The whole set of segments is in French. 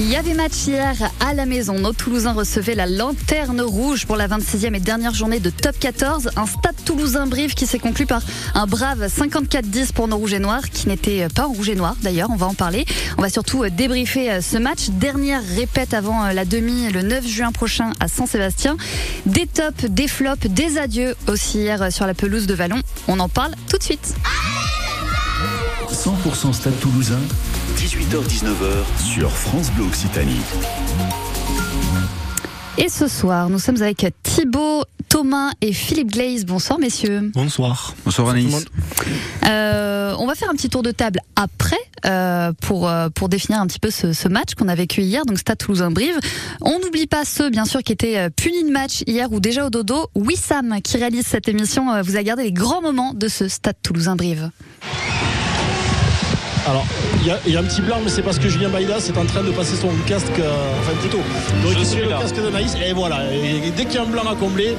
Il y avait match hier à la maison. Nos Toulousains recevaient la lanterne rouge pour la 26e et dernière journée de top 14. Un stade toulousain-Brive qui s'est conclu par un brave 54-10 pour nos rouges et noirs, qui n'était pas en rouge et noir d'ailleurs. On va en parler. On va surtout débriefer ce match. Dernière répète avant la demi le 9 juin prochain à Saint-Sébastien. Des tops, des flops, des adieux aussi hier sur la pelouse de Vallon. On en parle tout de suite. 100% Stade Toulousain, 18h-19h sur France Bleu Occitanie. Et ce soir, nous sommes avec Thibaut, Thomas et Philippe Glaze. Bonsoir messieurs. Bonsoir. Bonsoir Anaïs. Euh, on va faire un petit tour de table après euh, pour euh, pour définir un petit peu ce, ce match qu'on a vécu hier, donc Stade Toulousain-Brive. On n'oublie pas ceux bien sûr qui étaient punis de match hier ou déjà au dodo. Wissam qui réalise cette émission vous a gardé les grands moments de ce Stade Toulousain-Brive. Alors, il y, y, a un petit blanc, mais c'est parce que Julien Baïda est en train de passer son casque, euh, enfin plutôt, de récupérer le casque de Naïs. Et voilà, et dès qu'il y a un blanc à combler.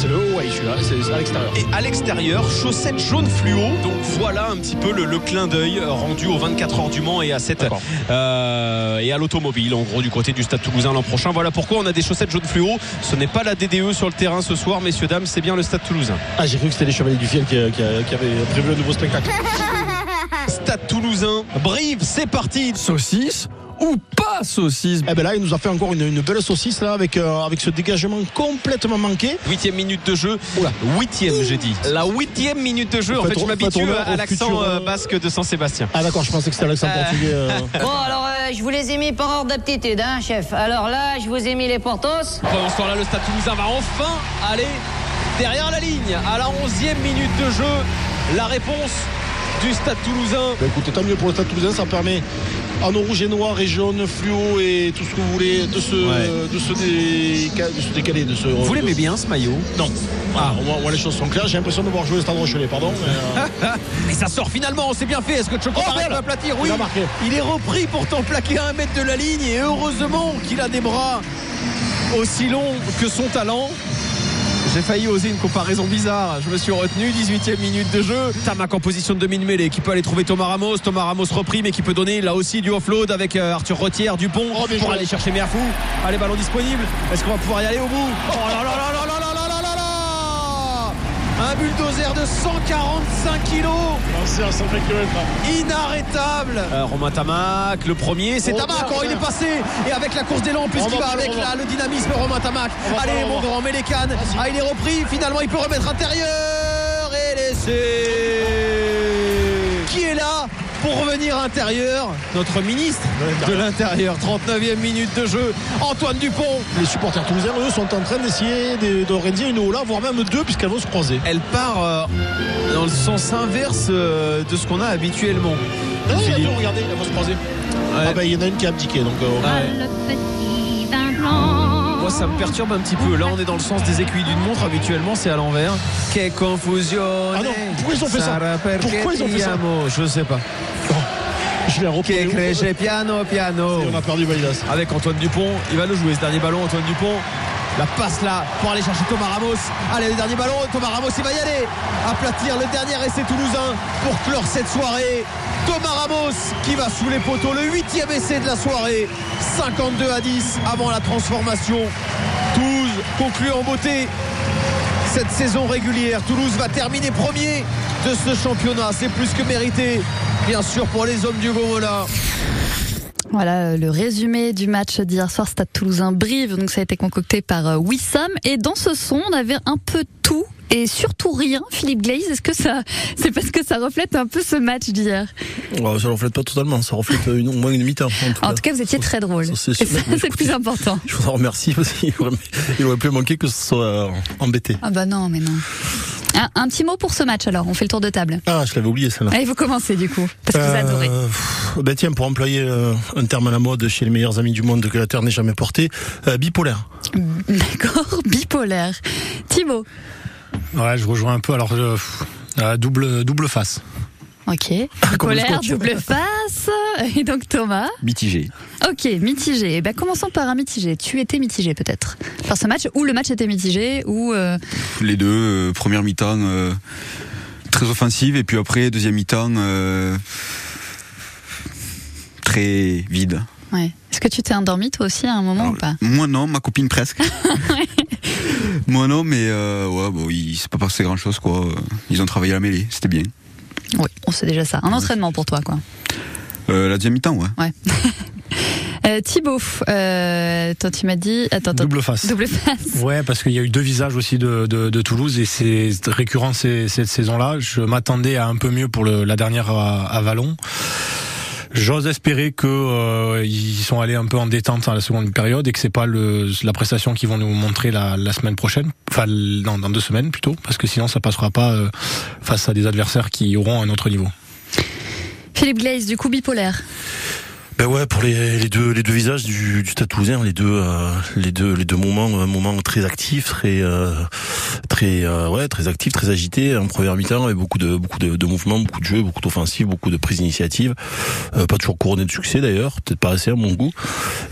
C'est le haut, ouais, je suis là, c'est à l'extérieur. Et à l'extérieur, chaussettes jaunes fluo. Donc voilà un petit peu le, le clin d'œil rendu aux 24 heures du Mans et à cette euh, et à l'automobile, en gros du côté du Stade Toulousain l'an prochain. Voilà pourquoi on a des chaussettes jaunes fluo. Ce n'est pas la DDE sur le terrain ce soir, messieurs dames, c'est bien le Stade Toulousain. Ah, j'ai cru que c'était les Chevaliers du Fiel qui, qui, qui avaient prévu un nouveau spectacle. Stade Toulousain, Brive, c'est parti. Saucisse ou pas saucisse Eh ben là, il nous a fait encore une, une belle saucisse là avec euh, avec ce dégagement complètement manqué. Huitième minute de jeu. Oula. Huitième, j'ai dit. La huitième minute de jeu. En fait, fait je m'habitue à l'accent euh, basque de Saint-Sébastien. Ah d'accord, je pensais que c'était l'accent euh... portugais. Euh... Bon, alors je vous les ai mis par ordre d'aptitude, hein, chef. Alors là, je vous ai mis les portos. Pendant ce temps-là, le Stade Toulousain va enfin aller derrière la ligne à la onzième minute de jeu. La réponse du Stade Toulousain. Bah, écoutez, tant mieux pour le Stade Toulousain, ça permet en rouge et noir et jaune, fluo et tout ce que vous voulez de se, ouais. de se, dé... de se décaler. De se... Vous l'aimez bien ce maillot? Non. Ah, au, moins, au moins les choses sont claires. J'ai l'impression de voir jouer le Stade Rochelet, pardon. Mais, euh... ça sort finalement, c'est bien fait. Est-ce que Choco oh, va aplatir Oui. Il, il est repris pourtant plaqué à un mètre de la ligne et heureusement qu'il a des bras aussi longs que son talent. J'ai failli oser une comparaison bizarre. Je me suis retenu. 18e minute de jeu. Tamac en position de demi-mêlée qui peut aller trouver Thomas Ramos. Thomas Ramos repris, mais qui peut donner là aussi du offload avec euh, Arthur Rotière, Dupont oh, pour aller chercher Merfou. Allez, ballon disponible. Est-ce qu'on va pouvoir y aller au bout? Oh là là là là, là un bulldozer de 145 kilos. C'est à 120 km. Inarrêtable. Euh, Romain Tamac, le premier. C'est oh, Tamac. Oh, il est passé. Et avec la course d'élan, puisqu'il va avec là, le dynamisme, Romain Tamac. Allez, mon grand, mets les cannes. Ah, il est repris. Finalement, il peut remettre intérieur. Et laisser. Qui est là? Pour revenir intérieur Notre ministre de l'Intérieur. 39e minute de jeu. Antoine Dupont. Les supporters toulousains, eux, sont en train d'essayer d'organiser une Ola, voire même deux, puisqu'elles vont se croiser. Elle part euh, dans le sens inverse euh, de ce qu'on a habituellement. Non, il y a deux, regardez, elles vont se croiser. Ouais. Ah bah, il y en a une qui a abdiqué. Donc, euh, ouais. Moi, ça me perturbe un petit peu. Là, on est dans le sens des aiguilles d'une montre. Habituellement, c'est à l'envers. Que confusion. Ah non, pourquoi ils ont fait ça Pourquoi ils ont fait ça Je sais pas. Je l'ai repris. Que piano, piano. On a perdu. Avec Antoine Dupont. Il va le jouer ce dernier ballon, Antoine Dupont. La passe là pour aller chercher Thomas Ramos. Allez, le dernier ballon. Thomas Ramos, il va y aller. Aplatir le dernier essai toulousain pour clore cette soirée. Thomas Ramos qui va sous les poteaux. Le huitième essai de la soirée. 52 à 10 avant la transformation. Toulouse conclut en beauté cette saison régulière. Toulouse va terminer premier de ce championnat. C'est plus que mérité, bien sûr, pour les hommes du Gomola. Voilà le résumé du match d'hier soir Stade Toulousain Brive. Donc ça a été concocté par Wissam et dans ce son on avait un peu tout et surtout rien. Philippe Glaze, est-ce que ça c'est parce que ça reflète un peu ce match d'hier? Oh, Ça reflète pas totalement, ça reflète une, au moins une mi-temps. En, tout, en cas. tout, cas. vous étiez très drôle. C'est le plus important. Je vous en remercie parce qu'il aurait, il aurait pu manquer que ce soit embêté. Ah bah non, mais non. Un, un, petit mot pour ce match alors, on fait le tour de table. Ah, je l'avais oublié celle-là. Allez, vous commencez du coup, parce que euh, vous adorez. Ben tiens, pour employer euh, un terme à la mode chez les meilleurs amis du monde que la Terre n'ait jamais porté, euh, bipolaire. D'accord, bipolaire. Thibaut Ouais, je rejoins un peu, alors euh, double, double face. Ok. Bipolaire, double face. Et donc Thomas Mitigé. Ok, mitigé. Eh ben, commençons par un mitigé. Tu étais mitigé peut-être par ce match, ou le match était mitigé, ou... Euh, Les deux, euh, première mi-temps euh, très offensive, et puis après, deuxième mi-temps très vide. Ouais. Est-ce que tu t'es endormi toi aussi à un moment ou pas Moi non, ma copine presque. moi non, mais ouais, bon, il s'est pas passé grand-chose quoi. Ils ont travaillé à la mêlée, c'était bien. Oui, on sait déjà ça. Un entraînement pour toi, quoi. Euh, la deuxième mi-temps, ouais. Ouais. Euh, Thibaut, euh, toi tu m'as dit attends, double face. Double face. Ouais, parce qu'il y a eu deux visages aussi de, de, de Toulouse et c'est récurrent cette saison-là. Je m'attendais à un peu mieux pour le, la dernière à, à Vallon. J'ose espérer que euh, ils sont allés un peu en détente à la seconde période et que c'est pas le, la prestation qu'ils vont nous montrer la, la semaine prochaine, enfin dans, deux semaines plutôt, parce que sinon ça passera pas euh, face à des adversaires qui auront un autre niveau. Philippe Glaze, du coup bipolaire. Ben ouais, pour les, les, deux les deux visages du, du Stade Toulousain, les deux euh, les deux les deux moments un moment très actif, très euh, très euh, ouais très actif, très agité en première mi-temps avec beaucoup de beaucoup de, de, mouvements, beaucoup de jeux, beaucoup d'offensives, beaucoup de prises d'initiative, pas toujours couronné de succès d'ailleurs, peut-être pas assez à mon goût.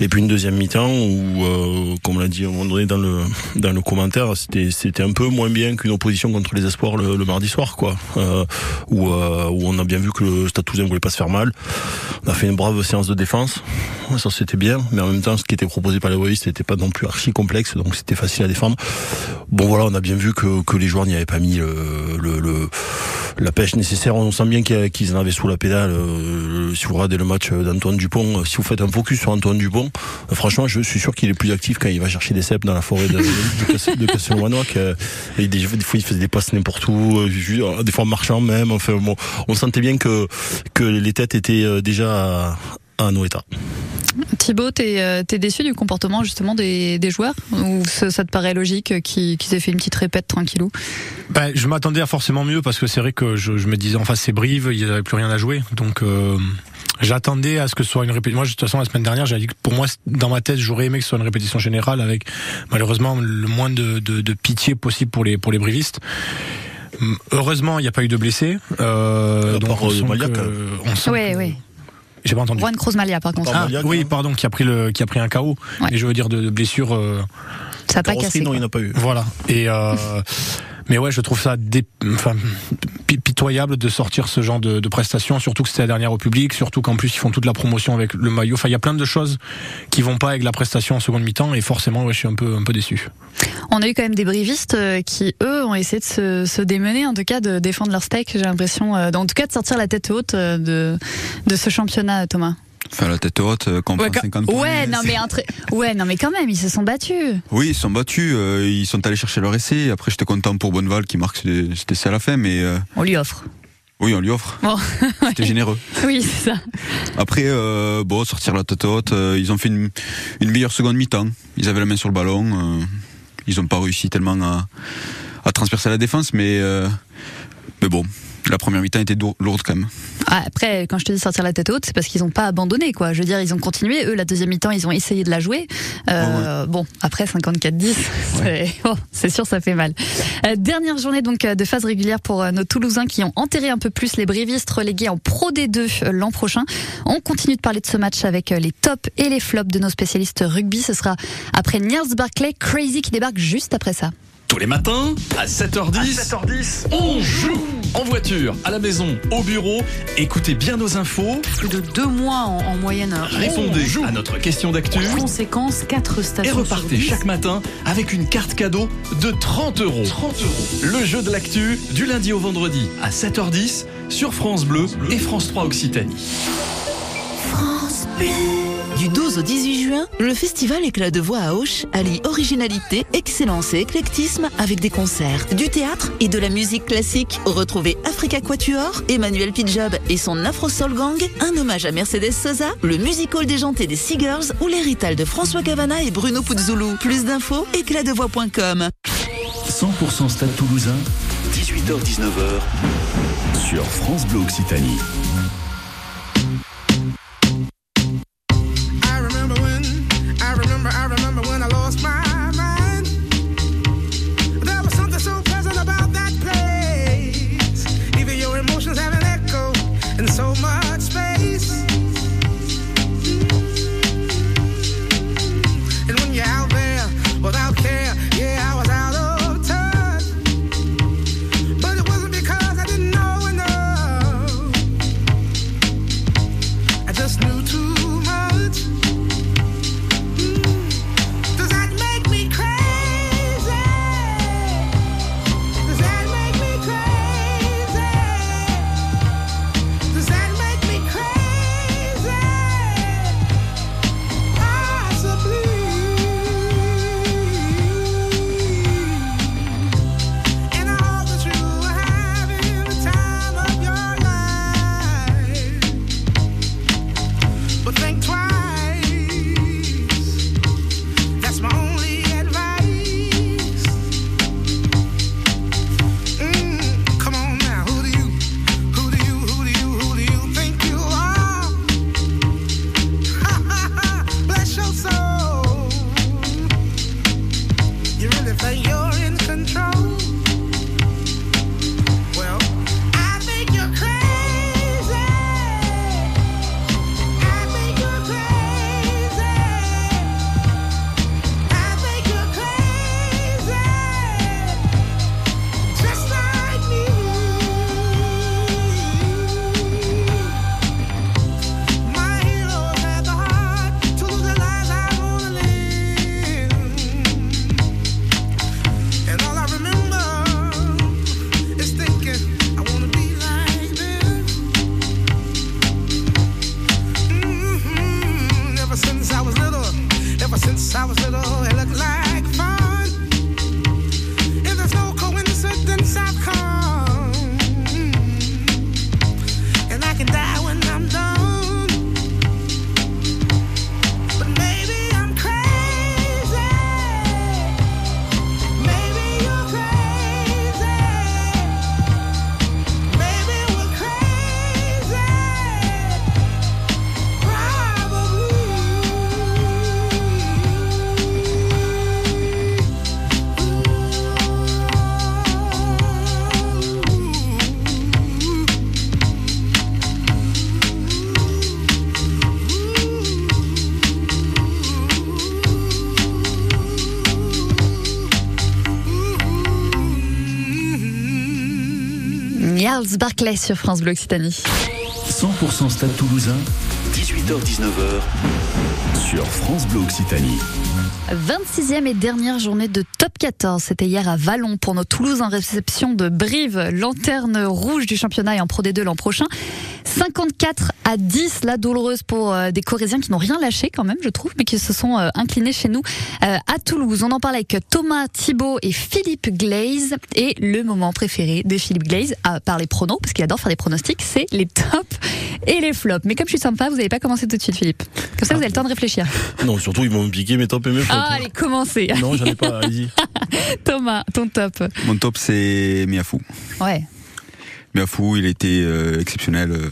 Et puis une deuxième mi-temps où comme on l'a dit à un moment donné dans le dans le commentaire, c'était c'était un peu moins bien qu'une opposition contre les espoirs le, le mardi soir quoi, où où on a bien vu que le Stade Toulousain voulait pas se faire mal. On a fait une brave séance de défense. Ça c'était bien, mais en même temps, ce qui était proposé par les Wavistes n'était pas non plus archi complexe, donc c'était facile à défendre. Bon voilà, on a bien vu que, que les joueurs n'y avaient pas mis le, le, la pêche nécessaire. On sent bien qu'ils en avaient sous la pédale. Euh, si vous regardez le match d'Antoine Dupont, si vous faites un focus sur Antoine Dupont, euh, franchement, je suis sûr qu'il est plus actif quand il va chercher des cèpes dans la forêt de, de, de Et des, fois, il faisait des passes n'importe où, euh, des fois marchant même. Enfin bon, on sentait bien que que les têtes étaient déjà à nos états. Thibaut, t'es euh, es déçu du comportement justement des, des joueurs? Ou ça, te paraît logique qu'ils aient fait une petite répète tranquillou? Ben, Je m'attendais à forcément mieux parce que c'est vrai que je, je, me disais en face c'est Brive, il n'y avait plus rien à jouer. Donc euh, j'attendais à ce que ce soit une répétition. Moi de toute façon la semaine dernière j'ai dit que pour moi dans ma tête j'aurais aimé que ce soit une répétition générale avec malheureusement le moins de, de, de pitié possible pour les, pour les brivistes. Heureusement, il n'y a pas eu de blessés. Euh, donc on sent que, on sent ouais, ouais. J'ai pas entendu. Juan Cruzmalia, par contre. Ah, oui, pardon, qui a pris le, qui a pris un KO. Ouais. Et je veux dire de, de blessure. Euh... Ça n'a pas cassé. Non, il n'a pas eu. Voilà. Et euh, mais ouais, je trouve ça dé... enfin, pitoyable de sortir ce genre de, de prestations, surtout que c'était la dernière au public, surtout qu'en plus ils font toute la promotion avec le maillot. Enfin, il y a plein de choses qui vont pas avec la prestation en seconde mi-temps et forcément, ouais, je suis un peu un peu déçu. On a eu quand même des brivistes euh, qui, eux, ont essayé de se, se démener, en tout cas de défendre leur steak, j'ai l'impression, euh, en tout cas de sortir la tête haute euh, de, de ce championnat, Thomas. Enfin, la tête haute, euh, quand ouais, prend 50 points. Ouais, non, mais entre... ouais, non, mais quand même, ils se sont battus. Oui, ils se sont battus. Euh, ils sont allés chercher leur essai. Après, j'étais content pour Bonneval qui marque c'était ça à la fin, mais. Euh... On lui offre. Oui, on lui offre. Bon. C'était généreux. Oui, c'est ça. Après, euh, bon, sortir la tête haute, ils ont fait une, une meilleure seconde mi-temps. Ils avaient la main sur le ballon. Ils n'ont pas réussi tellement à, à transpercer la défense, mais, mais bon, la première mi-temps était lourde quand même. Ah, après, quand je te dis sortir la tête haute, c'est parce qu'ils n'ont pas abandonné, quoi. Je veux dire, ils ont continué. Eux, la deuxième mi-temps, ils ont essayé de la jouer. Euh, oh ouais. Bon, après 54-10, ouais. oh, c'est sûr, ça fait mal. Euh, dernière journée donc de phase régulière pour euh, nos Toulousains qui ont enterré un peu plus les Brivistes relégués en Pro D2 l'an prochain. On continue de parler de ce match avec les tops et les flops de nos spécialistes rugby. Ce sera après Niels Barclay, Crazy qui débarque juste après ça. Tous les matins, à 7h10, à 7h10 on joue En voiture, à la maison, au bureau, écoutez bien nos infos. Plus de deux mois en, en moyenne. Répondez à notre question d'actu. Conséquence, quatre stations. Et repartez chaque matin avec une carte cadeau de 30 euros. 30 euros. Le jeu de l'actu, du lundi au vendredi, à 7h10, sur France Bleu et France 3 Occitanie. France Bleu. Du 12 au 18 juin, le festival Éclat de voix à Auch allie originalité, excellence et éclectisme avec des concerts, du théâtre et de la musique classique. Retrouvez Africa Quatuor, Emmanuel Pidjob et son Afro Soul Gang, un hommage à Mercedes Sosa, le musical déjanté des Seagirls ou l'héritage de François Cavana et Bruno Puzzoulou. Plus d'infos, éclatdevoix.com. 100% Stade Toulousain, 18h-19h, sur France Bleu Occitanie. Niels Barclay sur France Bleu Occitanie. 100% Stade Toulousain, 18h-19h sur France Bleu Occitanie. 26e et dernière journée de top 14. C'était hier à Vallon pour nos Toulouse en réception de Brive, lanterne rouge du championnat et en Pro D2 l'an prochain. 54 à 10, la douloureuse pour euh, des Corésiens qui n'ont rien lâché quand même, je trouve, mais qui se sont euh, inclinés chez nous euh, à Toulouse. On en parle avec Thomas Thibault et Philippe Glaze. Et le moment préféré de Philippe Glaze, à part les pronos, parce qu'il adore faire des pronostics, c'est les tops et les flops. Mais comme je suis sympa, vous n'allez pas commencer tout de suite, Philippe. Comme ça, vous avez le temps de réfléchir. Non, surtout, ils vont me piquer mes tops et mes flops. Ah, allez, commencez. Non, j'en ai pas, allez-y. Thomas, ton top. Mon top, c'est Miafou. Ouais. Miafou, il était euh, exceptionnel. euh,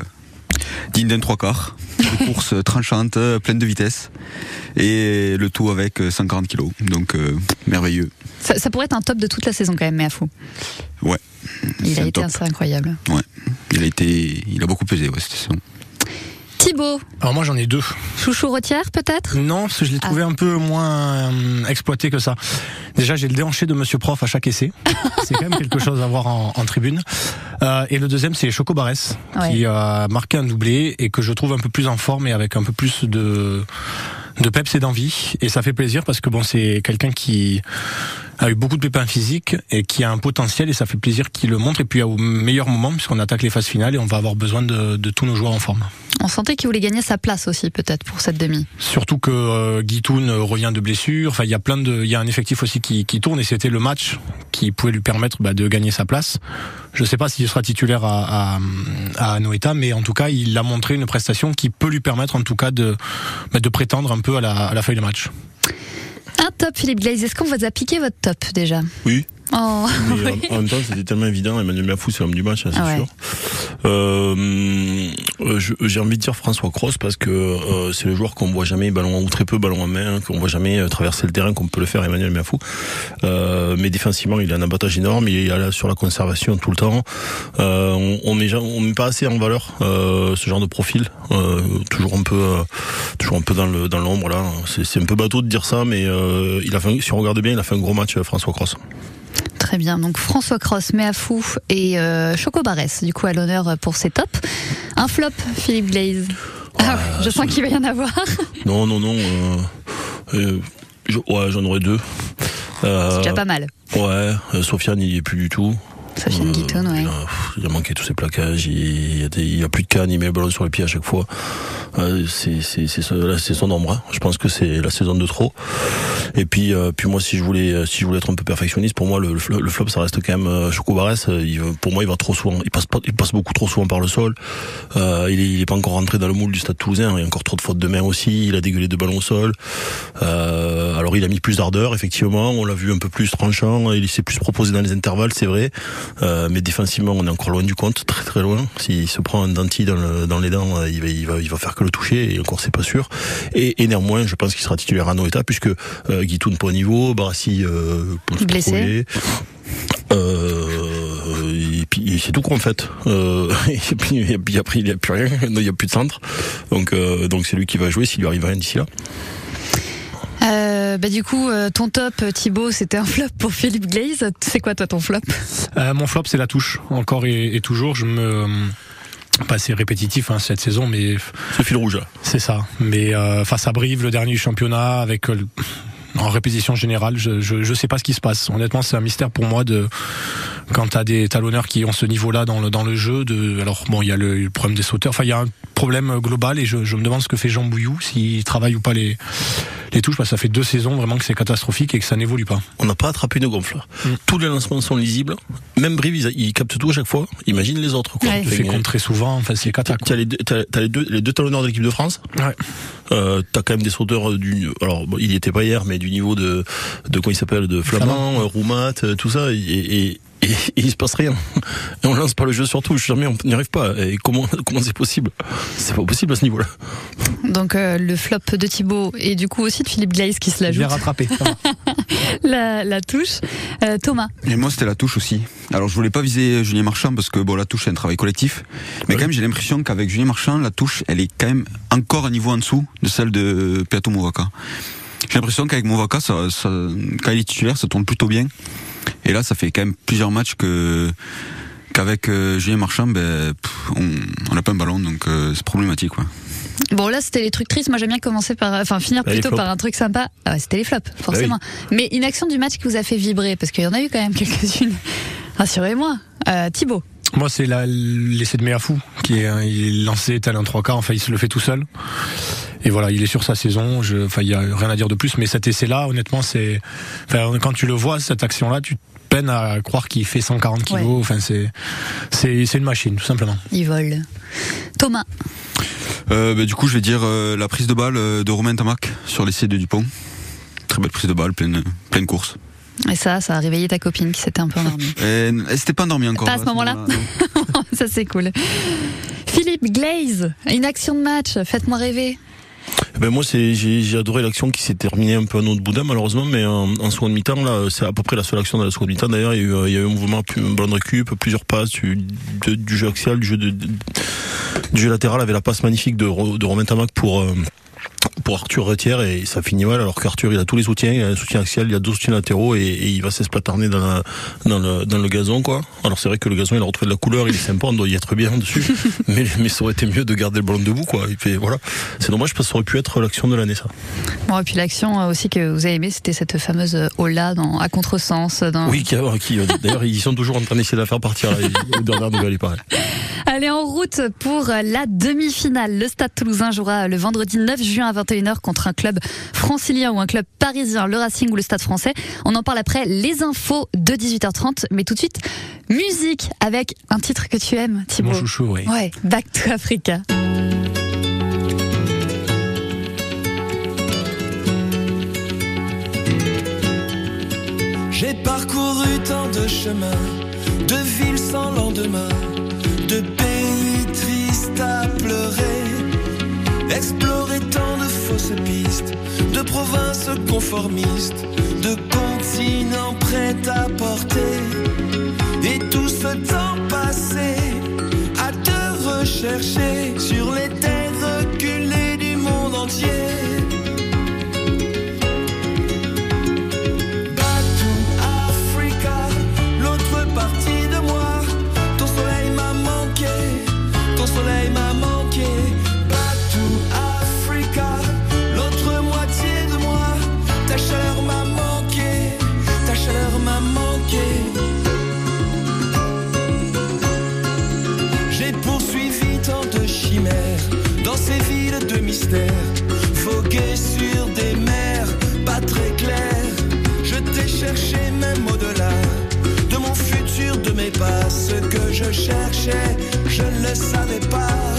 digne d'un trois quarts. Une course tranchante, euh, pleine de vitesse. Et le tout avec euh, 140 kilos. Donc, euh, merveilleux. Ça, ça pourrait être un top de toute la saison quand même, mais à fou. Ouais. Il a un été top. assez incroyable. Ouais. Il a été, il a beaucoup pesé, ouais, cette saison. Thibaut, Alors moi j'en ai deux. chouchou retière peut-être? Non, parce que je l'ai trouvé un peu moins euh, exploité que ça. Déjà, j'ai le déhanché de Monsieur Prof à chaque essai. c'est quand même quelque chose à voir en, en tribune. Euh, et le deuxième, c'est Choco Barès, Ouais. qui a marqué un doublé et que je trouve un peu plus en forme et avec un peu plus de de peps et d'envie. Et ça fait plaisir parce que bon, c'est quelqu'un qui a eu beaucoup de pépins physiques et qui a un potentiel et ça fait plaisir qu'il le montre. Et puis au meilleur moment, puisqu'on attaque les phases finales et on va avoir besoin de, de tous nos joueurs en forme. On sentait qu'il voulait gagner sa place aussi peut-être pour cette demi. Surtout que euh, Guitoun euh, revient de blessure. Enfin, il y a plein de, il y a un effectif aussi qui, qui tourne et c'était le match qui pouvait lui permettre bah, de gagner sa place. Je ne sais pas s'il sera titulaire à, à, à Anoeta, mais en tout cas, il a montré une prestation qui peut lui permettre en tout cas de, bah, de prétendre un peu à la, à la feuille de match. Un top Philippe Glaze, est-ce qu'on vous a piqué votre top déjà? Oui. Oh, Mais oui. en, en même temps, c'était tellement évident. Emmanuel Miafou, c'est l'homme du match, c'est Ah ouais. sûr. Euh, euh, J'ai envie de dire François Cross parce que euh, c'est le joueur qu'on voit jamais ballon ou très peu ballon en main, qu'on voit jamais euh, traverser le terrain comme peut le faire Emmanuel Miafou. Euh, mais défensivement, il a un abattage énorme. Il est là sur la conservation tout le temps. Euh, on, on met ja- on met pas assez en valeur euh, ce genre de profil. Euh, toujours un peu, euh, toujours un peu dans le dans l'ombre là. C'est un peu bateau de dire ça, mais euh, il a fait, si on regarde bien, il a fait un gros match François Cross. Très bien, donc François Cross, Méafou et euh, Choco Barès, du coup à l'honneur pour ces tops. Un flop, Philippe Glaze. Ah, je sens qu'il va y en avoir. Non, non, non. Euh, euh, je- ouais, j'en aurais deux. C'est déjà pas mal. Ouais, Sofiane, il y est plus du tout. Sofiane Guitoun, ouais. Il a, manqué tous ses plaquages, il, il, y a plus de canne, il met le ballon sur le pied à chaque fois. Euh, c'est son ombre. hein. Je pense que c'est la saison de trop. Et puis euh, puis moi si je voulais euh, si je voulais être un peu perfectionniste, pour moi le, le flop, ça reste quand même Choco Barès. Pour moi il va trop souvent, il passe pas, il passe beaucoup trop souvent par le sol. Euh, il est il est pas encore rentré dans le moule du Stade Toulousain. Il y a encore trop de fautes de main aussi. Il a dégueulé de ballons au sol. Euh, alors il a mis plus d'ardeur effectivement. On l'a vu un peu plus tranchant. Il s'est plus proposé dans les intervalles, c'est vrai. Euh, mais défensivement, on est encore loin du compte, très très loin. S'il se prend un denti dans, le- dans les dents, euh, il va, il va, il va faire que le toucher. Et encore, c'est pas sûr. Et, et néanmoins, je pense qu'il sera titulaire à Noeta puisque euh, Guitoun pas au niveau, Barassi euh, Blessé. Euh, et puis c'est tout quoi en fait. Euh, et puis, et puis après il n'y a plus rien, il n'y a plus de centre. Donc euh, donc c'est lui qui va jouer s'il lui arrive rien d'ici là. Euh, bah, du coup, euh, ton top, Thibaut, c'était un flop pour Philippe Glaze. C'est quoi toi ton flop? Euh, mon flop, c'est la touche. Encore et, et toujours, je me pas c'est répétitif hein, cette saison, mais C'est le fil rouge. là. c'est ça. Mais euh, face à Brive, le dernier championnat, avec euh, le- en répétition générale, je, je je sais pas ce qui se passe. Honnêtement, c'est un mystère pour moi de quand t'as des talonneurs qui ont ce niveau-là dans le dans le jeu. De alors bon, il y a le, le problème des sauteurs. Enfin, il y a un problème global et je, je me demande ce que fait Jean Bouillou, s'il travaille ou pas les les touches, parce que ça fait deux saisons vraiment que c'est catastrophique et que ça n'évolue pas. On n'a pas attrapé une gonfle. Mm. Tous les lancements sont lisibles. Même Brive, ils, ils captent tout à chaque fois. Imagine les autres. Quoi. Ouais. Il fait contre très souvent. Enfin, c'est cata. T'as les, deux- t'as- t'as les deux, les deux talonneurs de l'équipe de France. Ouais. Euh, t'as quand même des sauteurs euh, du, alors bon, il y était pas hier, mais du niveau de, de quoi il s'appelle, de Flamand, euh, Roumat, euh, tout ça, et, et, et, il se passe rien. Et on lance pas le jeu sur touche, jamais on n'y arrive pas. Et comment, comment c'est possible? C'est pas possible à ce niveau-là. Donc euh, le flop de Thibaut et du coup aussi de Philippe Glaze qui se Bien l'ajoute. rattrapé. ça va. La, la touche. Euh, Thomas. Et moi, c'était la touche aussi. Alors, je voulais pas viser Julien Marchand parce que bon, la touche, c'est un travail collectif. Mais quand même, j'ai l'impression qu'avec Julien Marchand, la touche, elle est quand même encore un niveau en dessous de celle de Peato Movaca. J'ai l'impression qu'avec Movaca, ça, ça, quand il est titulaire, ça tourne plutôt bien. Et là, ça fait quand même plusieurs matchs que qu'avec Julien Marchand, ben, on n'a pas un ballon, donc c'est problématique. Quoi. Bon là c'était les trucs tristes. Moi j'aime bien commencer par, enfin finir plutôt par un truc sympa. Ah c'était les flops forcément. Bah Mais une action du match qui vous a fait vibrer parce qu'il y en a eu quand même quelques-unes. Rassurez-moi, euh, Thibaut. Moi, c'est l'essai de Méafou qui est, il est lancé un trois quarts. Enfin, il se le fait tout seul. Et voilà, il est sur sa saison. Je, enfin, il y a rien à dire de plus. Mais cet essai-là, honnêtement, c'est, enfin, quand tu le vois, cette action-là, tu peines à croire qu'il fait 140 kilos. Enfin, c'est, c'est, c'est une machine, tout simplement. Il vole. Thomas. Euh, bah, du coup, je vais dire euh, la prise de balle euh, de Romain Tamac sur l'essai de Dupont. Très belle prise de balle, pleine, pleine course. Et ça, ça a réveillé ta copine qui s'était un peu endormie. Elle s'était pas endormie encore. Pas à ce moment-là. ça c'est cool. Philippe Glaze, une action de match, faites-moi rêver. Eh ben moi j'ai adoré l'action qui s'est terminée un peu à notre boudin malheureusement mais en, en seconde mi-temps là c'est à peu près la seule action de la seconde mi-temps. D'ailleurs il y a eu il y a eu un mouvement un de récup plusieurs passes du, jeu axial du jeu du jeu latéral avec la passe magnifique de, de Romain Tamac pour euh, pour Arthur Retière et ça finit mal alors qu'Arthur il a tous les soutiens, il a un soutien axial, il a deux soutiens latéraux et, il va s'esplatarner dans, dans, le, dans le gazon quoi. Alors c'est vrai que le gazon il a retrouvé de la couleur, il est sympa, on doit y être bien dessus, mais, mais ça aurait été mieux de garder le ballon debout quoi. Et puis, voilà, c'est dommage parce que ça aurait pu être l'action de l'année ça. Bon et puis l'action euh, aussi que vous avez aimé c'était cette fameuse Ola dans, à contresens. Dans... Oui, qui, qui euh, d'ailleurs ils sont toujours en train d'essayer de la faire partir. Là, dernière nouvelle il paraît. Allez en route pour la demi-finale. Le Stade Toulousain jouera le vendredi 9 juin à 21h contre un club francilien ou un club parisien, le Racing ou le Stade français. On en parle après les infos de 18h30. Mais tout de suite, musique avec un titre que tu aimes, Thibaut. Mon chouchou, oui. Ouais, Back to Africa. J'ai parcouru tant de chemins, de villes sans lendemain, de pays tristes à pleurer, explorer de provinces conformistes, de continents prêts à porter, et tout ce temps passé à te rechercher sur les terres reculées du monde entier. Je ne le savais pas.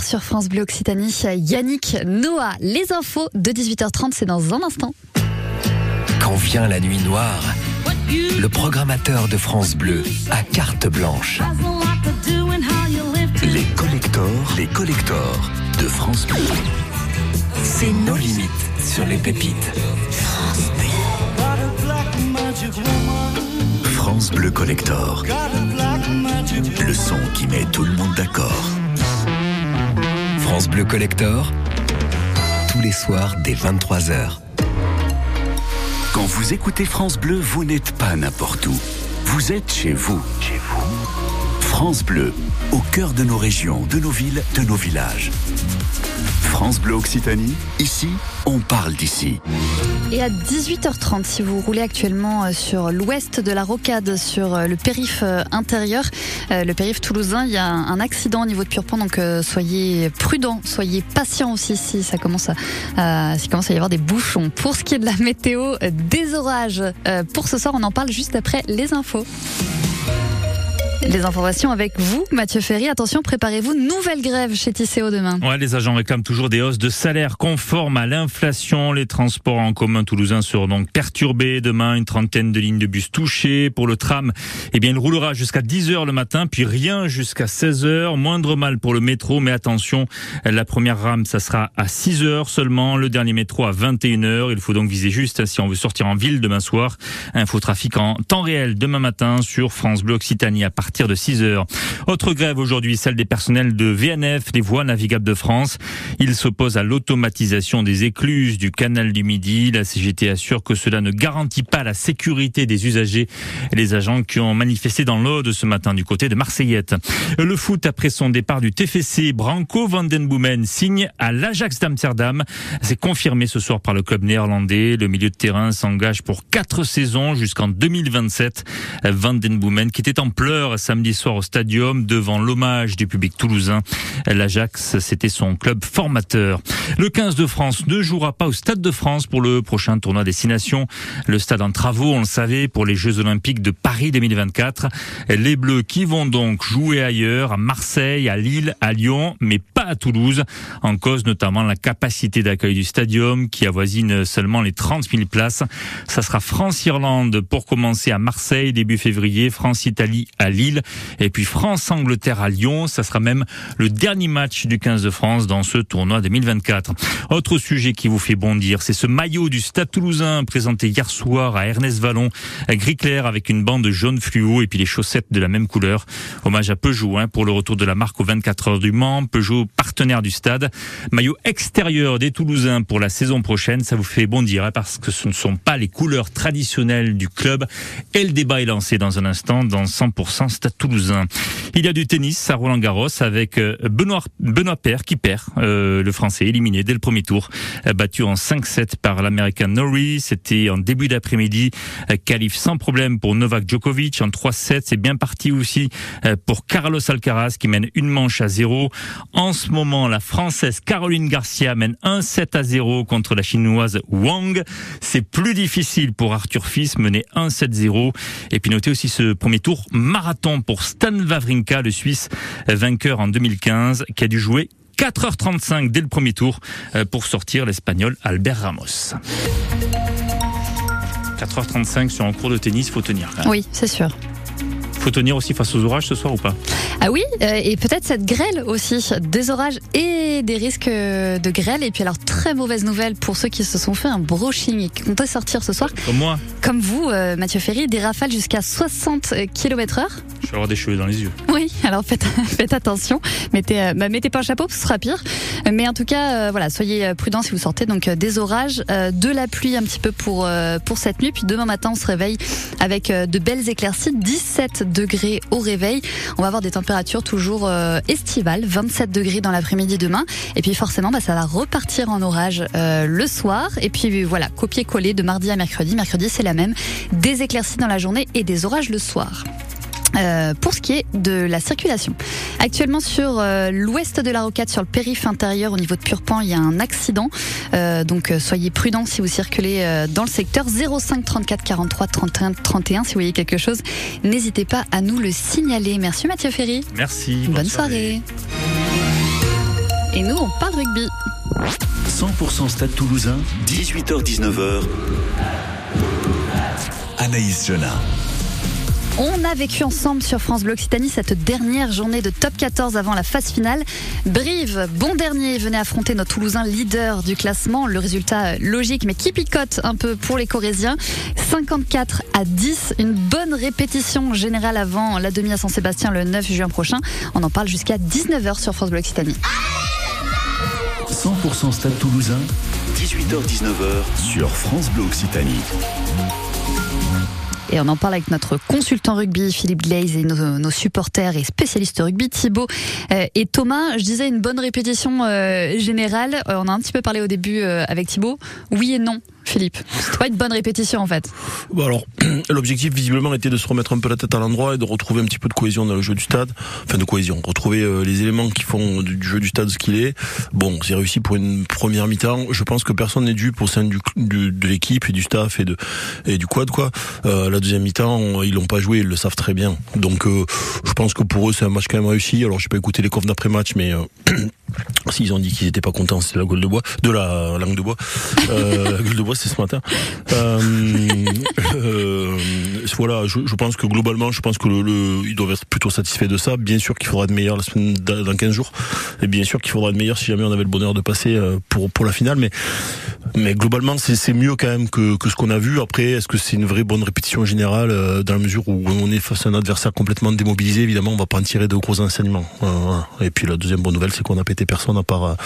sur France Bleu Occitanie. Yannick, Noah, les infos de 18h30, c'est dans un instant. Quand vient la nuit noire, le programmateur de France Bleu à carte blanche. Les collectors, les collectors de France Bleu. C'est nos limites sur les pépites. France Bleu Collector. Le son qui met tout le monde d'accord. France Bleu Collector, tous les soirs dès 23h. Quand vous écoutez France Bleu, vous n'êtes pas n'importe où. Vous êtes chez vous. Chez vous. France Bleu, au cœur de nos régions, de nos villes, de nos villages. France Bleu Occitanie, ici, on parle d'ici. Et à 18h30, si vous roulez actuellement euh, sur l'ouest de la rocade, sur euh, le périph euh, intérieur, le périph toulousain, il y a un accident au niveau de Purpan, donc soyez prudents, soyez patients aussi si ça commence à, commence à y avoir des bouchons. Pour ce qui est de la météo, des orages. Pour ce soir, on en parle juste après les infos. Les informations avec vous, Mathieu Ferry. Attention, préparez-vous, nouvelle grève chez Tisséo demain. Ouais, les agents réclament toujours des hausses de salaire conformes à l'inflation. Les transports en commun toulousains seront donc perturbés demain. Une trentaine de lignes de bus touchées. Pour le tram, eh bien, il roulera jusqu'à 10 heures le matin, puis rien jusqu'à 16 heures. Moindre mal pour le métro, mais attention, la première rame, ça sera à 6 heures seulement. Le dernier métro à 21 heures. Il faut donc viser juste hein, si on veut sortir en ville demain soir. Infotrafic en temps réel demain matin sur France Bleu Occitanie à partir de 6 heures. Autre grève aujourd'hui, celle des personnels de VNF, les voies navigables de France. Ils s'opposent à l'automatisation des écluses du canal du Midi. La CGT assure que cela ne garantit pas la sécurité des usagers. Les agents qui ont manifesté dans l'Aude ce matin du côté de Marseillette. Le foot après son départ du TFC, Branco van den Boomen signe à l'Ajax d'Amsterdam. C'est confirmé ce soir par le club néerlandais. Le milieu de terrain s'engage pour quatre saisons jusqu'en 2027. Van den Boomen qui était en pleurs samedi soir au stadium devant l'hommage du public toulousain. L'Ajax, c'était son club formateur. Le 15 de France ne jouera pas au Stade de France pour le prochain tournoi Destination. Le stade en travaux, on le savait, pour les Jeux Olympiques de Paris 2024. Les Bleus qui vont donc jouer ailleurs, à Marseille, à Lille, à Lyon, mais pas à Toulouse. En cause notamment la capacité d'accueil du stadium qui avoisine seulement les 30 000 places. Ça sera France-Irlande pour commencer à Marseille début février, France-Italie à Lille. Et puis France-Angleterre à Lyon, ça sera même le dernier match du 15 de France dans ce tournoi 2024. Autre sujet qui vous fait bondir, c'est ce maillot du Stade Toulousain présenté hier soir à Ernest Vallon, gris clair avec une bande jaune fluo et puis les chaussettes de la même couleur. Hommage à Peugeot hein, pour le retour de la marque aux 24 heures du Mans. Peugeot partenaire du stade. Maillot extérieur des Toulousains pour la saison prochaine. Ça vous fait bondir hein, parce que ce ne sont pas les couleurs traditionnelles du club. Et le débat est lancé dans un instant dans 100% Stade Toulousain. Il y a du tennis à Roland Garros avec euh, Benoît, Benoît Paire qui perd, euh, le français éliminé dès le premier tour, euh, battu en 5-7 par l'américain Norrie. C'était en début d'après-midi. Qualif sans problème pour Novak Djokovic en 3-7. C'est bien parti aussi pour Carlos Alcaraz qui mène une manche à zéro. En ce moment, la française Caroline Garcia mène 1-7 à 0 contre la chinoise Wang. C'est plus difficile pour Arthur Fils, mener 1-7-0. Et puis notez aussi ce premier tour marathon pour Stan Wawrinka, le Suisse vainqueur en 2015, qui a dû jouer 4h35 dès le premier tour euh, pour sortir l'Espagnol Albert Ramos. 4h35 sur un cours de tennis, faut tenir. Oui, c'est sûr. Faut tenir aussi face aux orages ce soir ou pas? Ah oui, euh, et peut-être cette grêle aussi, des orages et des risques de grêle. Et puis alors très mauvaise nouvelle pour ceux qui se sont fait un brushing et qui comptaient sortir ce soir. Comme moi. Comme vous, euh, Mathieu Ferry, des rafales jusqu'à 60 km heure. Je vais avoir des cheveux dans les yeux. Oui, alors faites, attention. Mettez, euh, bah, mettez pas un chapeau, ce sera pire. Mais en tout cas, voilà, soyez prudents si vous sortez. Donc des orages, de la pluie un petit peu pour pour cette nuit. Puis demain matin, on se réveille avec de belles éclaircies, 17 degrés au réveil. On va avoir des températures toujours euh, estivales, 27 degrés dans l'après-midi demain. Et puis forcément, bah, ça va repartir en orage euh, le soir. Et puis voilà, copier-coller de mardi à mercredi. Mercredi, c'est la même. Des éclaircies dans la journée et des orages le soir. Euh, pour ce qui est de la circulation. Actuellement sur euh, l'ouest de la rocade, sur le périph' intérieur au niveau de Purpan, il y a un accident. Euh, donc soyez prudents si vous circulez dans le secteur 05 34 43 31 31. Si vous voyez quelque chose, n'hésitez pas à nous le signaler. Merci Mathieu Ferry. Merci. Bonne, soirée. Et nous, on parle rugby. 100% Stade Toulousain, 18h-19h. Anaïs Jonas. On a vécu ensemble sur France Bleu Occitanie cette dernière journée de top 14 avant la phase finale. Brive, bon dernier, venait affronter nos Toulousains leader du classement. Le résultat logique, mais qui picote un peu pour les Corésiens. 54 à 10, une bonne répétition générale avant la demi à Saint-Sébastien le 9 juin prochain. On en parle jusqu'à 19h sur France Bleu Occitanie. 100% Stade Toulousain, 18h-19h sur France Bleu Occitanie. Et on en parle avec notre consultant rugby, Philippe Glaze, et nos, supporters et spécialistes rugby, Thibaut euh, et Thomas. Je disais une bonne répétition euh, générale. Euh, on a un petit peu parlé au début avec Thibaut. Oui et non. Philippe. C'est pas une bonne répétition en fait. Bon alors, l'objectif visiblement était de se remettre un peu la tête à l'endroit et de retrouver un petit peu de cohésion dans le jeu du stade. Enfin de cohésion, retrouver euh, les éléments qui font du jeu du stade ce qu'il est. Bon, c'est réussi pour une première mi-temps. Je pense que personne n'est dû au sein de l'équipe et du staff et du quad quoi. Euh, la deuxième mi-temps, ils l'ont pas joué, ils le savent très bien. Donc euh, je pense que pour eux c'est un match quand même réussi. Alors j'ai pas écouté les confs d'après match, mais s'ils ont dit qu'ils étaient pas contents, c'est la gueule de bois, de la langue de bois c'est ce matin. Euh, euh, voilà, je, je, pense que globalement, je pense que le, le, ils doivent être plutôt satisfaits de ça. Bien sûr qu'il faudra de meilleur la semaine dans 15 jours, et bien sûr qu'il faudra de meilleur si jamais on avait le bonheur de passer euh, pour pour la finale. Mais mais globalement, c'est mieux quand même que, que ce qu'on a vu. Après, est-ce que c'est une vraie bonne répétition générale euh, dans la mesure où on est face à un adversaire complètement démobilisé Évidemment, on va pas en tirer de gros enseignements. et puis la deuxième bonne nouvelle, c'est qu'on a pété personne à part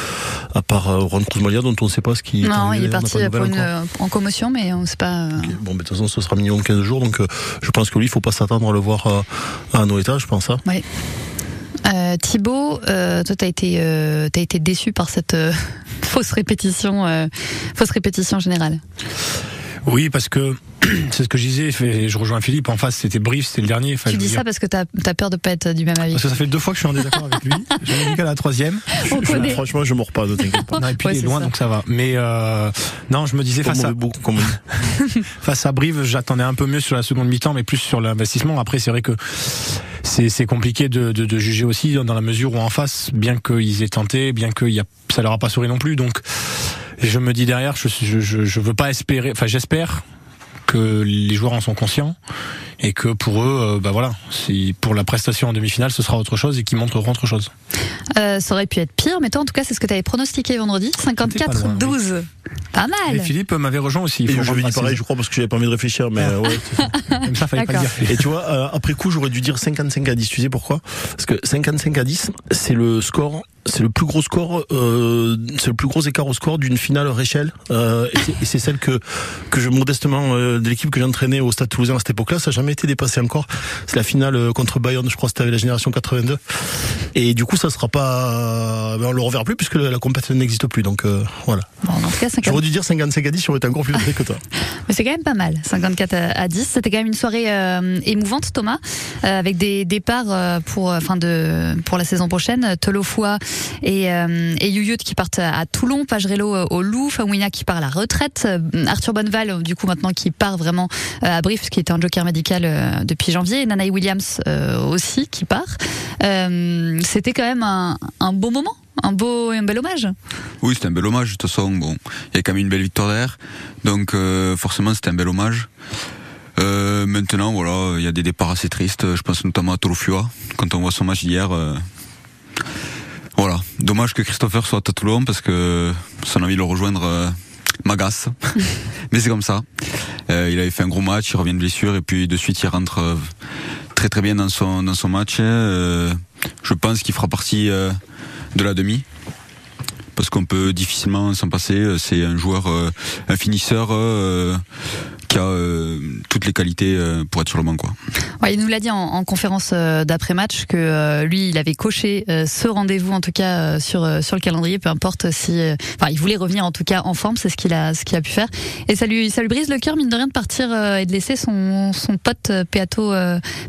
à part Ron Kuzmalia, dont on ne sait pas ce qui. Non, il est parti pour une, en commotion, mais on ne sait pas. Bon, mais de toute façon, ce sera minimum 15 jours, donc je pense que lui, il faut pas s'attendre à le voir à, un état, je pense. Hein. Oui. Euh, Thibaut, euh, toi, t'as été, euh, as été déçu par cette euh, fausse répétition, euh, fausse répétition générale. Oui, parce que c'est ce que je disais. Je rejoins Philippe. En face, c'était Brief, c'était le dernier. Tu dis ça parce que tu as, peur de pas être du même avis. Parce que ça fait deux fois que je suis en désaccord avec lui. J'en ai qu'à la troisième. Je, franchement, je mords pas, ne t'inquiète pas. Non, et puis il est loin, donc ça va. Mais euh, non, je me disais face à beaucoup, comme face à Brive, j'attendais un peu mieux sur la seconde mi-temps, mais plus sur l'investissement. Après, c'est vrai que c'est compliqué de, de, de, juger aussi dans la mesure où en face, bien qu'ils aient tenté, bien que y a, ça leur a pas souri non plus, donc. Je me dis derrière, je, je, je veux pas espérer, enfin j'espère que les joueurs en sont conscients et que pour eux, euh, bah voilà, si pour la prestation en demi-finale, ce sera autre chose et qu'ils montreront autre chose. Euh, ça aurait pu être pire, mais toi, en tout cas, c'est ce que tu avais pronostiqué vendredi, 54-12. Pas, mal. Et Philippe m'avait rejoint aussi. Il je dit pareil, je crois, parce que j'avais pas envie de réfléchir, mais euh, ouais. Comme ça, fallait pas dire. Et tu vois, après coup, j'aurais dû dire 55 à 10. Tu sais pourquoi? Parce que 55 à 10, c'est le score c'est le plus gros score, euh, c'est le plus gros écart au score d'une finale Réchelle. Euh, et c'est celle que que je modestement euh, de l'équipe que j'entraînais au Stade Toulousain à cette époque-là, ça n'a jamais été dépassé encore. C'est la finale euh, contre Bayonne, je crois, c'était avec la génération 82. Et du coup, ça sera pas, ben, on le reverra plus puisque la compétition n'existe plus. Donc euh, voilà. Bon, en tout cas, 50... J'aurais dû dire 55 à 10, j'aurais été encore plus près que toi. Mais c'est quand même pas mal, 54 à 10. C'était quand même une soirée émouvante, Thomas, avec des départs pour, enfin de, pour la saison prochaine. Tolofoa et, euh, et Yuyut qui partent à Toulon, Pagerello euh, au Loup, Famouina qui part à la retraite, euh, Arthur Bonneval du coup maintenant qui part vraiment à Brief, qui était un joker médical depuis janvier, et Nanaï Williams aussi qui part. C'était quand même un, un beau moment un beau et un bel hommage. Oui, c'était un bel hommage. De toute façon, bon, il y a quand même une belle victoire derrière, donc forcément c'était un bel hommage. Euh, maintenant, voilà, il y a des départs assez tristes. Je pense notamment à Tolofua. Quand on voit son match d'hier, euh, voilà. Dommage que Christopher soit à Toulon parce que son envie de le rejoindre euh, m'agace. Mais c'est comme ça. Euh, il avait fait un gros match, il revient de blessure et puis de suite il rentre euh, très très bien dans son dans son match. je pense qu'il fera partie de la demi parce qu'on peut difficilement s'en passer. C'est un joueur, un finisseur qui a euh, toutes les qualités euh, pour être sur le banc. Quoi. Ouais, il nous l'a dit en, en conférence euh, d'après-match que lui, il avait coché ce rendez-vous en tout cas sur sur le calendrier, peu importe si, enfin, il voulait revenir en tout cas en forme, c'est ce qu'il a ce qu'il a pu faire. Et ça lui ça lui brise le cœur mine de rien de partir et de laisser son son pote Peato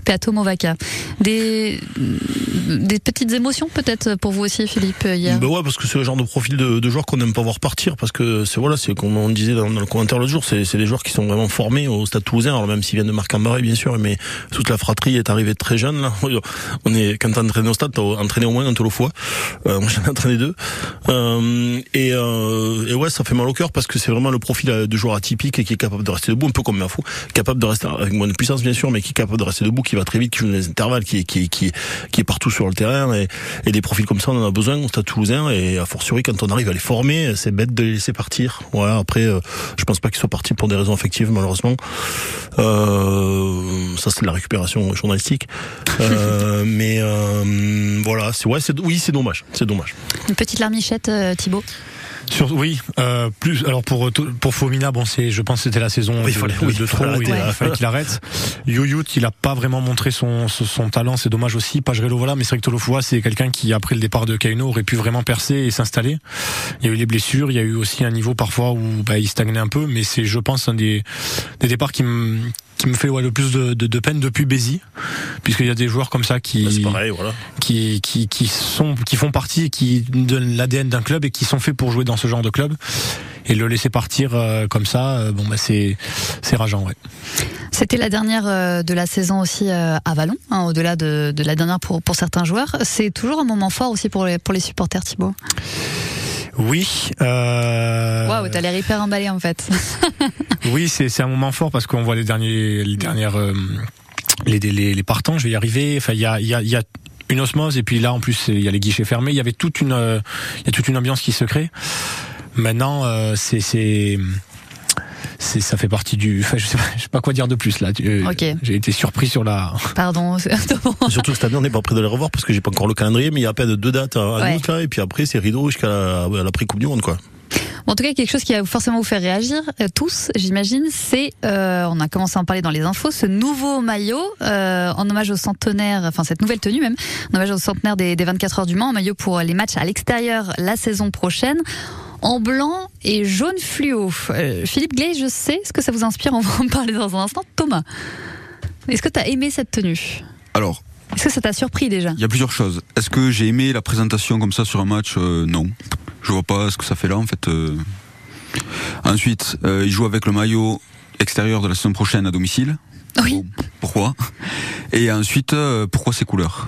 Peato Movaca. Des des petites émotions peut-être pour vous aussi, Philippe hier? Ben ouais, parce que c'est le genre de profil de, de joueur qu'on n'aime pas voir partir, parce que c'est voilà, c'est comme on disait dans, dans le commentaire l'autre jour, c'est des joueurs qui sont vraiment vraiment formés au Stade Toulousain. Alors même s'ils viennent de Marc-en-Barré, bien sûr, mais toute la fratrie est arrivée très jeune. Là. On est quand entraîné au Stade, t'as entraîné au moins un tolo fois. Euh, moi, j'en ai entraîné deux. Euh, et, euh, et ouais, ça fait mal au cœur parce que c'est vraiment le profil de joueur atypique et qui est capable de rester debout, un peu comme Mafou, capable de rester avec moins de puissance bien sûr, mais qui est capable de rester debout, qui va très vite, qui joue les intervalles, qui, qui, qui, est partout sur le terrain. Et, et des profils comme ça, on en a besoin au Stade Toulousain. Et a fortiori, quand on arrive à les former, c'est bête de les laisser partir. Voilà. Après, euh, je pense pas qu'ils soient partis pour des raisons affectives, malheureusement. Euh, ça, c'est de la récupération journalistique. Euh, mais euh, voilà, c'est ouais, c'est oui, c'est dommage, c'est dommage. Une petite larmichette, Thibaut? Sur, oui, euh, plus alors pour pour Fomina, bon c'est, je pense que c'était la saison Oui, de, fallait- de- oui, de trop, fallait il fallu qu'il arrête. Youyut, il a pas vraiment montré son son, son talent, c'est dommage aussi. Pagerello voilà, mais c'est vrai que Tolofoa, c'est quelqu'un qui après le départ de Kaino aurait pu vraiment percer et s'installer. Il y a eu les blessures, il y a eu aussi un niveau parfois où bah, il stagnait un peu, mais c'est je pense un des des départs qui me qui me fait ouais, le plus de, de, de peine depuis Bézi, puisqu'il y a des joueurs comme ça qui C'est pareil, voilà. qui, qui, qui sont qui font partie et qui de l'ADN d'un club et qui sont faits pour jouer dans ce genre de club et le laisser partir euh, comme ça euh, bon bah c'est c'est rageant ouais. C'était la dernière euh, de la saison aussi euh, à Vallon, hein, au-delà de, de la dernière pour, pour certains joueurs. C'est toujours un moment fort aussi pour les, pour les supporters, Thibaut? Oui. Euh... Waouh, t'as l'air hyper emballé en fait. Oui, c'est c'est un moment fort parce qu'on voit les derniers les dernières euh, les, les les partants, je vais y arriver. Enfin, il y a il y a il y a une osmose et puis là en plus il y a les guichets fermés. Il y avait toute une euh, il y a toute une ambiance qui se crée. Maintenant, euh, c'est c'est ça fait partie du. Enfin, je sais pas, je sais pas quoi dire de plus là. Euh. J'ai été surpris sur la. Pardon. Surtout que cette année, on n'est pas prêt de les revoir parce que j'ai pas encore le calendrier, mais il y a à peine deux dates à, à Ouais. août, là, et puis après, c'est rideau jusqu'à la, à la pré-coupe du monde, quoi. En tout cas, quelque chose qui va forcément vous faire réagir, euh, tous, j'imagine, c'est, euh, on a commencé à en parler dans les infos, ce nouveau maillot euh, en hommage au centenaire, enfin cette nouvelle tenue même, en hommage au centenaire des, des 24 heures du Mans, un maillot pour les matchs à l'extérieur la saison prochaine. En blanc et jaune fluo. Euh, Philippe Gley, je sais ce que ça vous inspire, on va en parler dans un instant. Thomas, est-ce que tu as aimé cette tenue? Alors, Est-ce que ça t'a surpris déjà? il y a plusieurs choses. Est-ce que j'ai aimé la présentation comme ça sur un match? Euh, Non. Je vois pas ce que ça fait là en fait. euh. Ensuite, euh, il joue avec le maillot extérieur de la saison prochaine à domicile. Oui. Pourquoi? Et ensuite, pourquoi ces couleurs?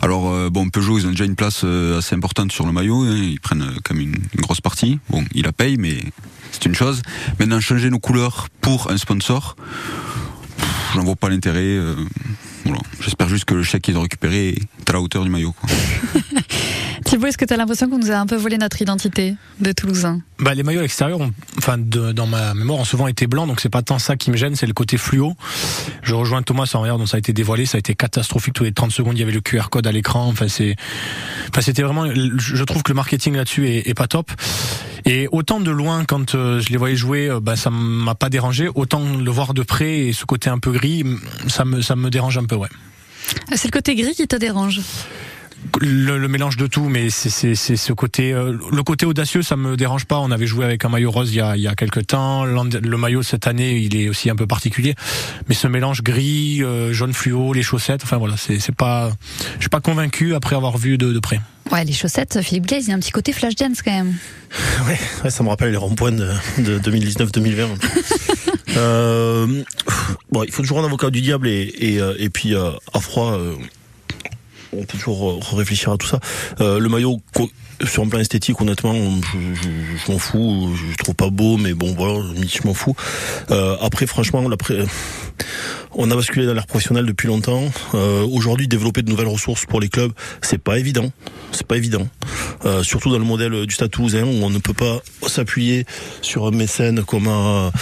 Alors euh, bon, Peugeot, ils ont déjà une place euh, assez importante sur le maillot. hein, ils prennent euh, quand même une, grosse partie. Bon, ils la payent, mais c'est une chose. Maintenant, changer nos couleurs pour un sponsor, j'en vois pas l'intérêt. euh. J'espère juste que le chèque qu'ils ont récupéré est à la hauteur du maillot. Thibaut, est-ce que tu as l'impression qu'on nous a un peu volé notre identité de Toulousain? Bah, les maillots à l'extérieur, ont- enfin, de- dans ma mémoire, ont souvent été blancs, donc c'est pas tant ça qui me gêne, c'est le côté fluo. Je rejoins Thomas en regard dont ça a été dévoilé, ça a été catastrophique. Tous les 30 secondes, il y avait le QR code à l'écran. Enfin, c'est, enfin, c'était vraiment, je trouve que le marketing là-dessus est, est pas top. Et autant de loin, quand euh, je les voyais jouer, euh, bah, ça m'a pas dérangé. Autant le voir de près et ce côté un peu gris, ça me, ça me dérange un peu, ouais. C'est le côté gris qui te dérange? Le, le mélange de tout, mais c'est c'est c'est ce côté euh, le côté audacieux, ça me dérange pas. On avait joué avec un maillot rose il y a il y a quelques temps. Le maillot cette année, il est aussi un peu particulier, mais ce mélange gris, euh, jaune fluo, les chaussettes, enfin voilà, c'est c'est pas, je suis pas convaincu après avoir vu de, de près. Ouais, les chaussettes, Philippe Glaze, il y a un petit côté flash dance quand même. Ouais, ouais, ça me rappelle les ronds-points de, de 2019-2020. euh, bon, il faut toujours un avocat du diable et, et, euh, et puis euh, à froid, euh, on peut toujours euh, réfléchir à tout ça. Euh, le maillot, sur un plan esthétique, honnêtement, je, m'en fous. Je trouve pas beau, mais bon, voilà, je m'en fous. Euh, après, franchement, l'après. On a basculé dans l'ère professionnelle depuis longtemps. Euh, Aujourd'hui, développer de nouvelles ressources pour les clubs, c'est pas évident. C'est pas évident. Euh, surtout dans le modèle du Stade où on ne peut pas s'appuyer sur un mécène comme à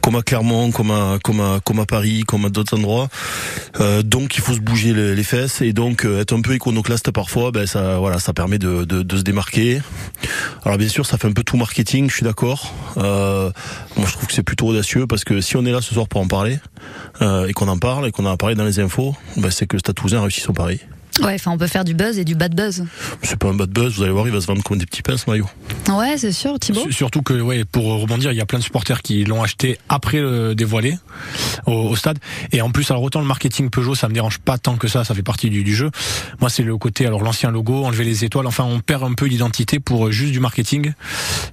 comme à Clermont, comme à comme à comme à Paris, comme à d'autres endroits. Euh, donc il faut se bouger les, fesses et donc euh, être un peu iconoclaste parfois, ben ça voilà, ça permet de, de, de se démarquer. Alors bien sûr, ça fait un peu tout marketing, je suis d'accord. Euh, moi je trouve que c'est plutôt audacieux parce que si on est là ce soir pour en parler euh, qu'on en parle et qu'on en a parlé dans les infos, ben, c'est que le Stade Toulousain a réussi son pari. Ouais, enfin, on peut faire du buzz et du bad buzz. C'est pas un bad buzz, vous allez voir, il va se vendre comme des petits pains ce maillot. Ouais, c'est sûr, Thibaut. Surtout que, ouais, pour rebondir, il y a plein de supporters qui l'ont acheté après le dévoilé au, au, stade. Et en plus, alors autant le marketing Peugeot, ça me dérange pas tant que ça, ça fait partie du, du jeu. Moi, c'est le côté, alors l'ancien logo, enlever les étoiles. Enfin, on perd un peu l'identité pour juste du marketing.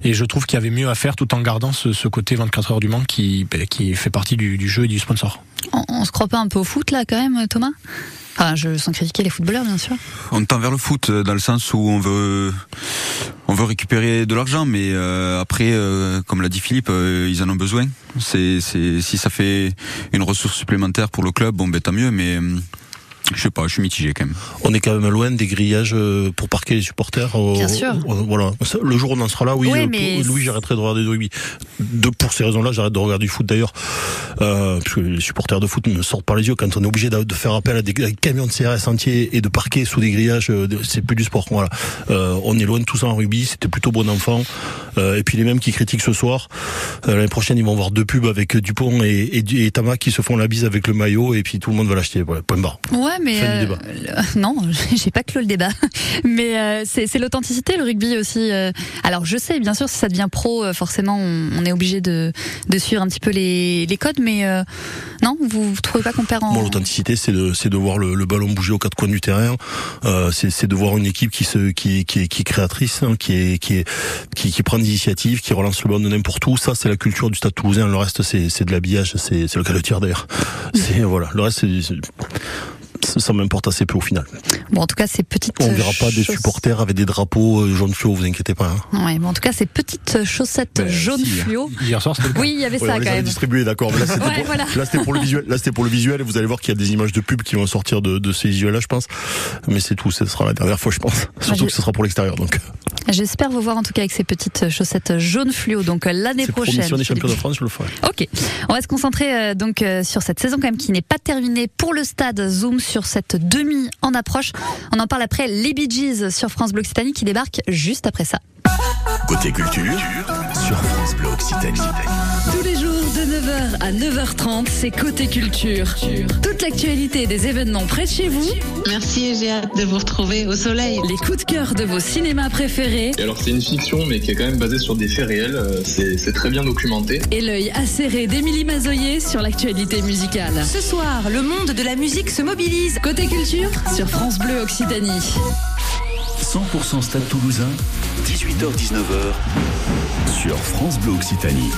Et je trouve qu'il y avait mieux à faire tout en gardant ce, ce côté 24 heures du Mans qui, qui fait partie du, du jeu et du sponsor. On, on se croit pas un peu au foot là, quand même, Thomas? Enfin, je sens critiquer les footballeurs, bien sûr. On tend vers le foot dans le sens où on veut, on veut récupérer de l'argent, mais euh, après, euh, comme l'a dit Philippe, euh, ils en ont besoin. C'est, c'est, si ça fait une ressource supplémentaire pour le club, bon, ben tant mieux, mais je sais pas, je suis mitigé quand même. On est quand même loin des grillages euh, pour parquer les supporters. Bien sûr. Voilà. Le jour où on en sera là, oui, Oui, euh, mais Louis, j'arrêterai de regarder du rugby. De, pour ces raisons-là, j'arrête de regarder du foot d'ailleurs. Euh, parce que les supporters de foot me sortent par les yeux quand on est obligé de, de faire appel à des, à des camions de CRS entiers et de parquer sous des grillages. euh, C'est plus du sport. Voilà. Euh, on est loin de tout ça en rugby. C'était plutôt bon enfant. Euh, et puis les mêmes qui critiquent ce soir, euh, l'année prochaine, ils vont voir deux pubs avec Dupont et, et, et Tama qui se font la bise avec le maillot et puis tout le monde va l'acheter. Voilà, point barre. Ouais, mais euh, débat. le- non, j'ai pas clos le débat. Mais euh, c'est l'authenticité, le rugby aussi. euh. Alors je sais, bien sûr, si ça devient pro, euh, forcément, on, on est obligé de, de suivre un petit peu les, les codes. Mais euh, non, vous, vous trouvez pas qu'on perd en l'authenticité, c'est de, voir le, le ballon bouger aux quatre coins du terrain. C'est, de voir une équipe qui se, qui, est- qui, est- qui est créatrice, hein, qui est, qui est, qui, qui prend des initiatives, qui relance le ballon de n'importe où. Ça, c'est la culture du Stade Toulousain. Le reste, c'est, de l'habillage. C'est, le cas de tir d'ailleurs. C'est voilà. Le reste, c'est- ça, m'importe assez peu au final. Bon, en tout cas, ces petites. On verra pas des supporters avec des drapeaux euh, jaune fluo. Vous inquiétez pas. hein. Ouais, bon, en tout cas, ces petites chaussettes jaunes si, fluo. Hier soir, c'était. Oui, il y avait Ouais, ça on les quand avait même. distribués, d'accord. Mais là, c'était Ouais, pour, voilà. le visuel. Là, c'était pour le visuel. Et vous allez voir qu'il y a des images de pub qui vont sortir de, de ces visuels-là, je pense. Mais c'est tout. Ce sera la dernière fois, je pense. Surtout que ce sera pour l'extérieur. Donc, J'espère vous voir en tout cas avec ces petites chaussettes jaunes fluo. Donc euh, l'année prochaine. mission des champions de Philippe. France, je le ferai. Ok, on va se concentrer euh, donc euh, sur cette saison quand même qui n'est pas terminée pour le stade. Zoom sur cette demi en approche. On en parle après les Bee Gees sur France Bleu Occitanie qui débarque juste après ça. Côté culture, sur France Bleu Occitanie. Tous les jours 9h à 9h30, c'est Côté Culture. Toute l'actualité des événements près de chez vous. Merci et j'ai hâte de vous retrouver au soleil. Les coups de cœur de vos cinémas préférés. Et alors c'est une fiction mais qui est quand même basée sur des faits réels, euh, c'est c'est très bien documenté. Et l'œil acéré d'Émilie Mazoyer sur l'actualité musicale. Ce soir, le monde de la musique se mobilise. Côté Culture sur France Bleu Occitanie. 100% Stade Toulousain, 18h-19h, sur France Bleu Occitanie.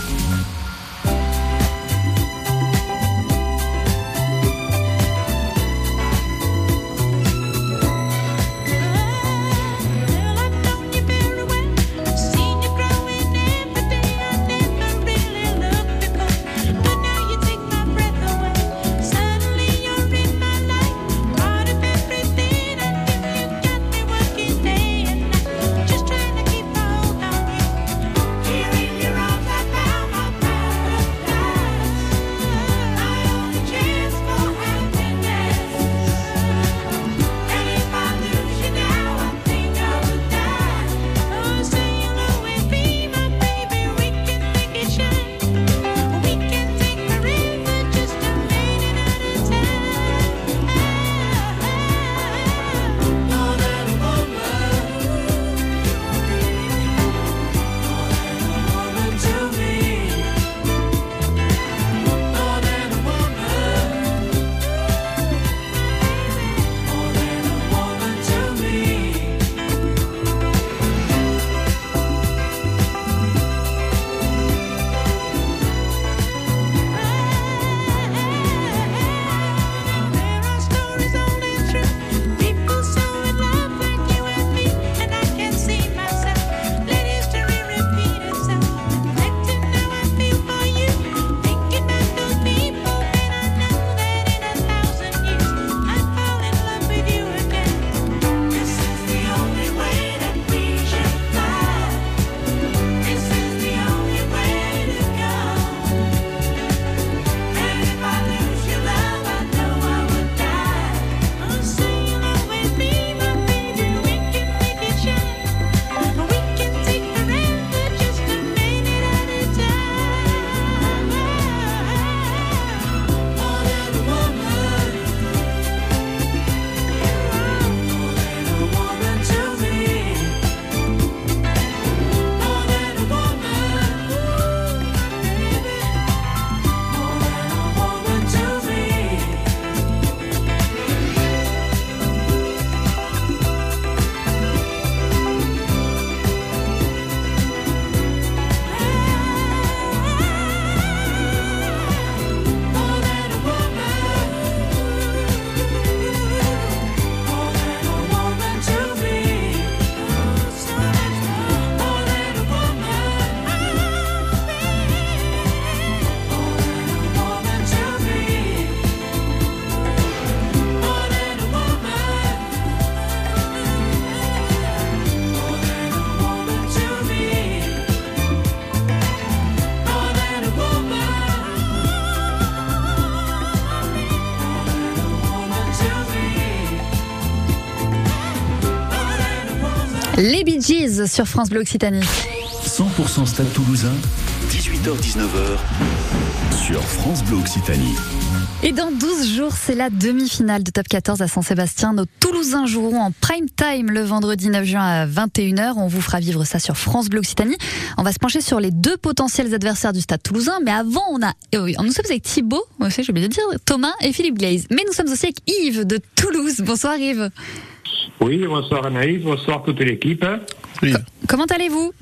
sur France Bleu Occitanie. 100% Stade Toulousain, 18h-19h sur France Bleu Occitanie. Et dans 12 jours, c'est la demi-finale de Top 14 à Saint-Sébastien. Nos Toulousains joueront en prime time le vendredi 9 juin à 21h. On vous fera vivre ça sur France Bleu Occitanie. On va se pencher sur les deux potentiels adversaires du Stade Toulousain. Mais avant, on a, oh nous sommes avec Thibaut, j'ai oublié de dire, Thomas et Philippe Glaze. Mais nous sommes aussi avec Yves de Toulouse. Bonsoir Yves. Oui, bonsoir Anaïs, bonsoir toute l'équipe. Comment allez-vous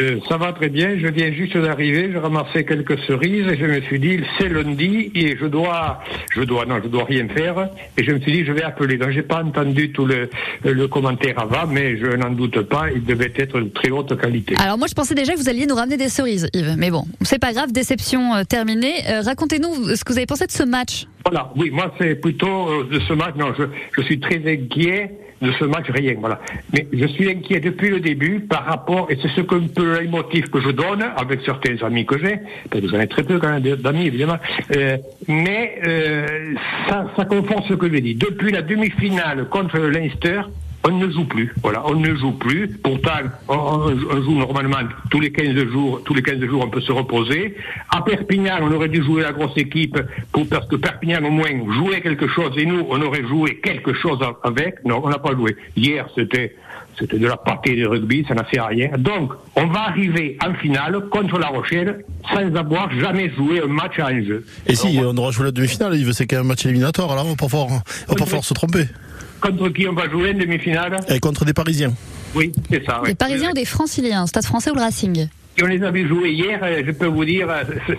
euh, ça va très bien, je viens juste d'arriver, j'ai ramassé quelques cerises et je me suis dit c'est lundi et je dois je dois non je dois rien faire. Et je me suis dit je vais appeler. Donc j'ai pas entendu tout le, le commentaire avant mais je n'en doute pas, il devait être de très haute qualité. Alors moi je pensais déjà que vous alliez nous ramener des cerises Yves, mais bon, c'est pas grave, déception euh, terminée. Euh, racontez-nous ce que vous avez pensé de ce match. Voilà, oui, moi c'est plutôt de ce match, non, je, je suis très inquiet de ce match, rien, voilà. Mais je suis inquiet depuis le début par rapport, et c'est ce que peu l'émotif que je donne avec certains amis que j'ai, parce que j'en ai très peu quand même d'amis évidemment, euh, mais euh, ça, ça conforte ce que je dis. Depuis la demi-finale contre Leinster, on ne joue plus. Voilà, on ne joue plus. Pourtant, on, on, joue normalement tous les 15 jours. Tous les 15 jours, on peut se reposer. À Perpignan, on aurait dû jouer la grosse équipe pour, parce que Perpignan, au moins, jouait quelque chose et nous, on aurait joué quelque chose avec. Non, on n'a pas joué. Hier, c'était c'était de la partie de rugby, ça n'a fait rien. Donc, on va arriver en finale contre La Rochelle sans avoir jamais joué un match à un jeu. Et si, on aura joué la demi-finale, c'est quand même un match éliminatoire, alors on va pas falloir, on va pas falloir se tromper. Contre qui on va jouer en demi-finale Et contre des Parisiens. Oui, c'est ça. Des. Parisiens ou des Franciliens, Stade français ou le Racing? Si on les avait joués hier, je peux vous dire,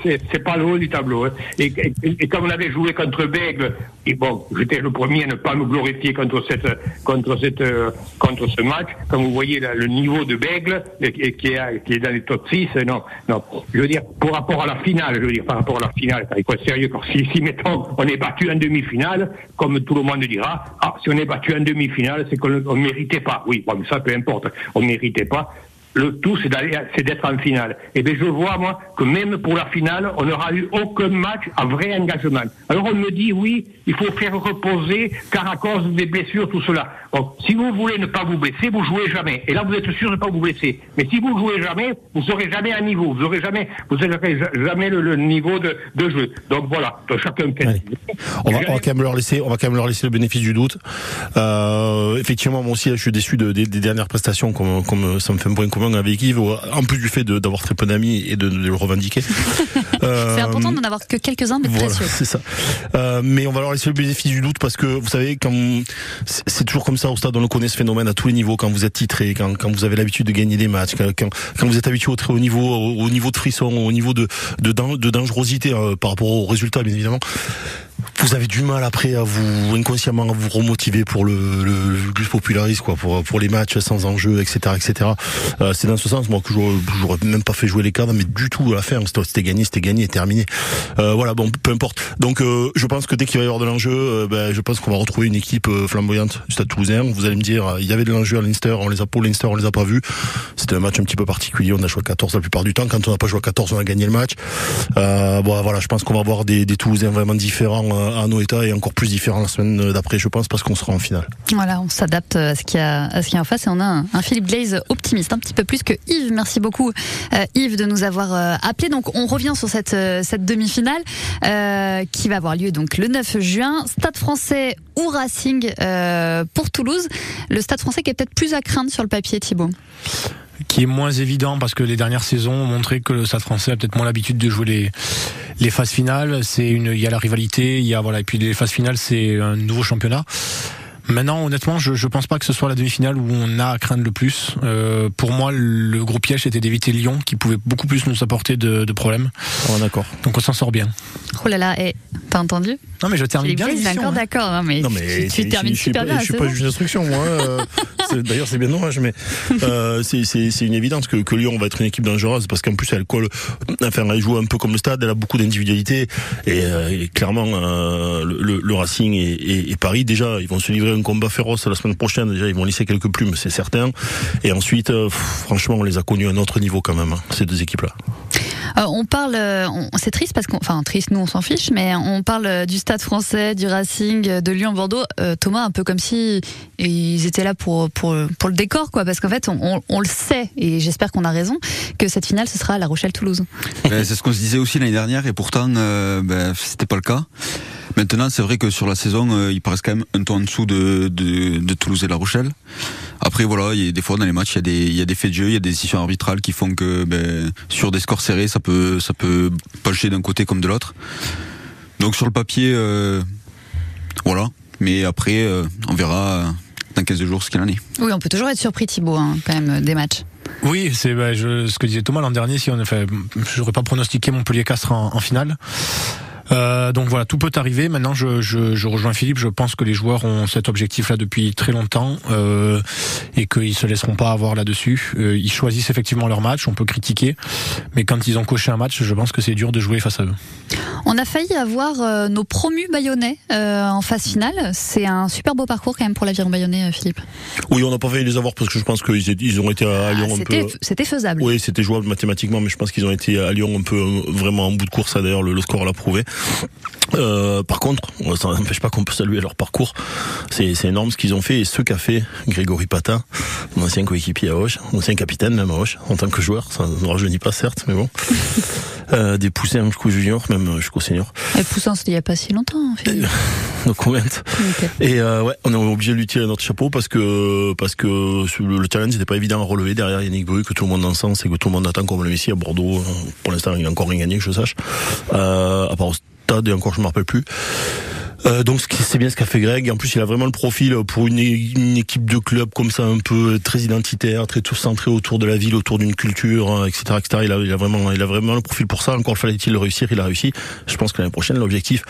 c'est pas le haut du tableau. Et, et, comme on avait joué contre Bègle, et bon, j'étais le premier à ne pas me glorifier contre cette, contre cette, contre ce match. Comme vous voyez le niveau de Bègle, qui est, dans les top 6, non, non. Je veux dire, par rapport à la finale, je veux dire, par rapport à la finale, faut être sérieux. Si, si, mettons, on est battu en demi-finale, comme tout le monde dira, ah, si on est battu en demi-finale, c'est qu'on ne méritait pas. Oui, bon, ça peu importe. On ne méritait pas le tout, c'est d'être en finale. Et bien, je vois, moi, que même pour la finale, on n'aura eu aucun match à vrai engagement. Alors, on me dit, oui, il faut faire reposer, car à cause des blessures, tout cela. Bon, si vous voulez ne pas vous blesser, vous jouez jamais. Et là, vous êtes sûr de ne pas vous blesser. Mais si vous jouez jamais, vous serez jamais à niveau. Vous aurez jamais, vous aurez jamais le, le niveau de, de, jeu. Donc voilà, donc, chacun fait. On va, on va, quand même leur laisser, on va quand même leur laisser le bénéfice du doute. Euh, effectivement, moi aussi, je suis déçu de, des, des, dernières prestations, comme, comme ça me fait un point commun avec Yves, en plus du fait d'avoir très peu d'amis et de, de, le revendiquer. euh, c'est important d'en avoir que quelques-uns, mais voilà, précieux. C'est ça. Euh, mais on va leur laisser le bénéfice du doute parce que vous savez, quand c'est toujours comme ça au stade, on le connaît ce phénomène à tous les niveaux. Quand vous êtes titré, quand, quand vous avez l'habitude de gagner des matchs, quand, quand, vous êtes habitué au très haut niveau, au, au niveau de frisson, au niveau de, de, de dangerosité euh, par rapport aux résultats, bien évidemment vous avez du mal après à vous inconsciemment à vous remotiver pour le, le, plus populariste quoi pour pour les matchs sans enjeu etc etc euh, c'est dans ce sens moi que j'aurais même pas fait jouer les cadres mais du tout à la fin c'était gagné c'était gagné terminé. Euh, voilà bon peu importe. Donc euh, je pense que dès qu'il va y avoir de l'enjeu euh, ben, je pense qu'on va retrouver une équipe euh, flamboyante du Stade Toulousain. Vous allez me dire il y avait de l'enjeu à Leinster on les a pour Leinster on les a pas vus. C'était un match un petit peu particulier on a joué à 14 la plupart du temps. Quand on n'a pas joué à 14 on a gagné le match. Bon voilà je pense qu'on va avoir des, des Toulousains vraiment différents à nos états et encore plus différents la semaine d'après, je pense, parce qu'on sera en finale. Voilà, on s'adapte à ce qu'il y a, à ce qu'il en face et on a un, un Philippe Glaze optimiste, un petit peu plus que Yves. Merci beaucoup, euh, Yves, de nous avoir euh, appelé. Donc, on revient sur cette, euh, cette demi-finale euh, qui va avoir lieu donc le 9 juin. Stade français ou Racing pour Toulouse. Le Stade français qui est peut-être plus à craindre sur le papier, Thibault qui est moins évident parce que les dernières saisons ont montré que le Stade français a peut-être moins l'habitude de jouer les les phases finales. C'est une, il y a la rivalité, il y a voilà, et puis les phases finales, c'est un nouveau championnat. Maintenant, honnêtement, je je pense pas que ce soit la demi-finale où on a à craindre le plus. Euh, pour moi, le gros piège était d'éviter Lyon, qui pouvait beaucoup plus nous apporter de, de problèmes. Oh, d'accord. Donc on s'en sort bien. Oh là là, et t'as entendu? Non mais je termine bien. D'accord, hein. d'accord. Non mais, non, mais tu, tu termines super bien. Je suis pas juge d'instruction, moi. D'ailleurs, c'est bien dommage, mais euh, c'est une évidence que, que Lyon va être une équipe dangereuse parce qu'en plus elle colle, enfin elle joue un peu comme le Stade, elle a beaucoup d'individualité et, euh, et, clairement euh, le, le, Racing et, et, et, Paris déjà ils vont se livrer un combat féroce la semaine prochaine. Déjà ils vont lisser quelques plumes, c'est certain. Et ensuite, franchement, on les a connus à un autre niveau quand même hein, ces deux équipes là. Euh, on parle, euh, on- c'est triste parce qu'on, enfin triste, nous on s'en fiche, mais on parle euh, du Stade Français, du Racing, euh, de Lyon-Bordeaux. Euh, Thomas, un peu comme si ils étaient là pour pour pour le décor, quoi, parce qu'en fait, on, on- on le sait et j'espère qu'on a raison que cette finale ce sera à La Rochelle-Toulouse. C'est ce qu'on se disait aussi l'année dernière et pourtant euh, ben, c'était pas le cas. Maintenant c'est vrai que sur la saison euh, ils paraissent quand même un ton en dessous de, de, de Toulouse et La Rochelle. Après voilà, il y a des fois dans les matchs il y a des il y a des faits de jeu, il y a des décisions arbitrales qui font que ben, sur des scores serrés ça peut ça peut pencher d'un côté comme de l'autre. Donc sur le papier euh, voilà, mais après euh, on verra dans 15 jours ce qu'il en est. Oui, on peut toujours être surpris, Thibaut, hein, quand même, des matchs. Oui, c'est bah, je- ce que disait Thomas l'an dernier. Si on enfin, j'aurais pas pronostiqué Montpellier Castres en, en finale. Euh, donc voilà, tout peut arriver. Maintenant, je, je, je rejoins Philippe. Je pense que les joueurs ont cet objectif-là depuis très longtemps euh, et qu'ils se laisseront pas avoir là-dessus. Euh, ils choisissent effectivement leur match. On peut critiquer, mais quand ils ont coché un match, je pense que c'est dur de jouer face à eux. On a failli avoir euh, nos promus bayonnais euh, en phase finale. C'est un super beau parcours quand même pour l'aviron bayonnais, Philippe. Oui, on n'a pas failli les avoir parce que je pense qu'ils ils ont été à Lyon un peu. Ah, C'était c'était faisable. Oui, c'était jouable mathématiquement, mais je pense qu'ils ont été à Lyon un peu vraiment en bout de course. Ça, D'ailleurs, le, le score l'a prouvé. Euh, par contre, ça n'empêche pas qu'on peut saluer leur parcours. C'est énorme ce qu'ils ont fait et ce qu'a fait Grégory Patin, mon ancien coéquipier à Hoche, mon ancien capitaine même à Hoche, en tant que joueur. Ça ne rajeunit pas certes, mais bon. Euh, des poussins jusqu'au junior, même jusqu'au senior. Et Poussin, c'était il y a pas si longtemps, Philippe. Comment. Ok. Et euh, ouais, on est obligé de lui tirer notre chapeau parce que parce que le, le challenge n'était pas évident à relever derrière Yannick Bru que tout le monde en sens et que tout le monde attend comme le Messi à Bordeaux. Euh, Pour l'instant, il n'a encore rien gagné, que je sache. Euh, à part au stade et encore, je me rappelle plus. Euh, donc c'est bien ce qu'a fait Greg. En plus, il a vraiment le profil pour une, équipe de club comme ça, un peu très identitaire, très tout centré autour de la ville, autour d'une culture, euh, etc., etc. Il a, il a vraiment, il a vraiment le profil pour ça. Encore fallait-il le réussir. Il a réussi. Je pense que l'année prochaine, l'objectif,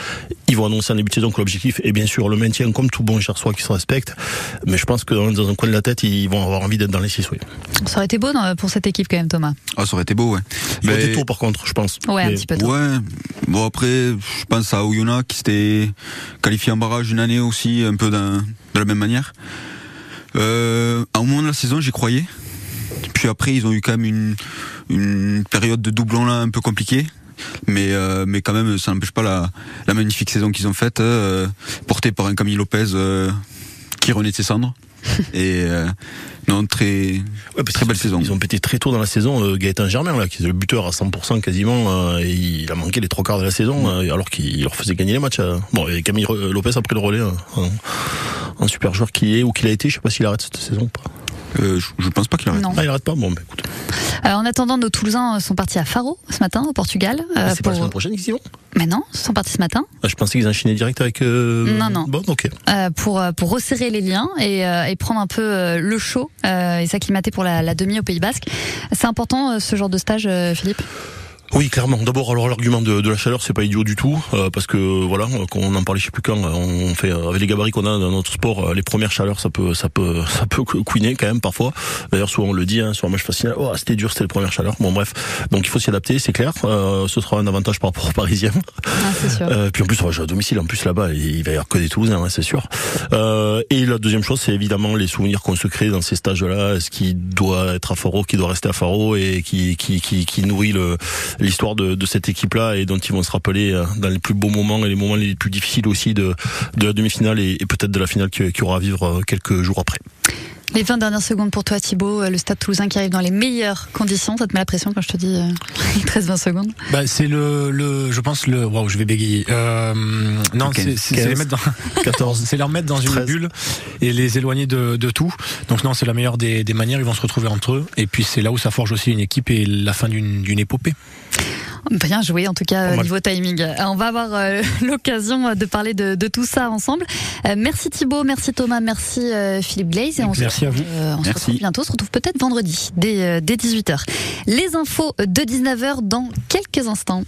ils vont annoncer en début de saison que l'objectif est bien sûr le maintien, comme tout bon Gersois qui se respecte. Mais je pense que dans, un coin de la tête, ils vont avoir envie d'être dans les six. Oui. Ça aurait été beau pour cette équipe quand même, Thomas. Ah ça aurait été beau ouais. Ont Mais- été tôt par contre, je pense. Ouais, un petit peu tôt. Ouais. Bon après, je pense à Oyonnax qui s'était qualifié en barrage une année aussi, un peu de la même manière. Euh, à un moment de la saison, j'y croyais. Puis après, ils ont eu quand même une, période de doublon là un peu compliquée. Mais, euh, quand même, ça n'empêche pas la, magnifique saison qu'ils ont faite, euh, portée par un Camille Lopez qui renaît ses cendres. Et euh, non, très, très belle saison. Ils ont pété très tôt dans la saison euh, Gaëtan Germain là, qui est le buteur à 100% quasiment. euh, et il a manqué les trois quarts de la saison, euh, alors qu'il leur faisait gagner les matchs. euh. Bon, et Camille Re- Lopez a pris le relais, euh, un, un super joueur qui est ou qu'il a été. Je sais pas s'il arrête cette saison ou pas. Euh, je, je pense pas qu'il arrête. Non. Ah, il arrête pas? Bon, bah, écoute. Euh, en attendant, nos Toulousains sont partis à Faro ce matin, au Portugal. euh, Ah, c'est pas la pour- semaine prochaine qu'ils y vont. Mais non, ils sont partis ce matin. Ah, je pensais qu'ils enchaînaient direct avec. euh, Non, non. Bon, ok. pour pour resserrer les liens et, et prendre un peu le chaud et s'acclimater pour la, la demi au Pays Basque. C'est important ce genre de stage, Philippe? Oui, clairement. D'abord, alors l'argument de, de la chaleur, c'est pas idiot du tout, euh, parce que voilà, quand on en parlait, je sais plus quand, on fait euh, avec les gabarits qu'on a dans notre sport, euh, les premières chaleurs, ça peut, ça peut, ça peut couiner quand même parfois. D'ailleurs, souvent on le dit, hein, sur un match facile, oh c'était dur, c'était les premières chaleurs. Bon bref, donc il faut s'y adapter, c'est clair. Euh, ce sera un avantage par rapport aux Parisiens. Ah, sûr. Euh, puis en plus, on va jouer à domicile. En plus, là-bas, il va y avoir que des Toulousains, hein, c'est sûr. Euh, et la deuxième chose, c'est évidemment les souvenirs qu'on se crée dans ces stages-là. Ce qui doit être à Faro, qui doit rester à Faro et qui qui qui, qui nourrit le l'histoire de, de cette équipe-là et dont ils vont se rappeler euh, dans les plus beaux moments et les moments les plus difficiles aussi de de la demi-finale et, et peut-être de la finale qui, qui aura à vivre euh, quelques jours après. Les 20 dernières secondes pour toi, Thibaut. Euh, Le Stade Toulousain qui arrive dans les meilleures conditions. Ça te met la pression quand je te dis euh, il te reste 20 secondes? Bah, c'est le, le, je pense le, waouh, je vais bégayer. Euh, non, c'est, les mettre dans, 14, c'est leur mettre dans une 13. bulle et les éloigner de, de tout. Donc non, c'est la meilleure des, des manières. Ils vont se retrouver entre eux. Et puis c'est là où ça forge aussi une équipe et la fin d'une épopée. Bien joué, en tout cas, niveau timing. Euh, On va avoir euh, l'occasion euh, de parler de, de tout ça ensemble. Euh, merci Thibaut, merci Thomas, merci euh, Philippe Glaze. Et on Merci se à retrouve, vous. on se retrouve bientôt. On se retrouve peut-être vendredi, dès, dès 18h. Les infos de 19h dans quelques instants.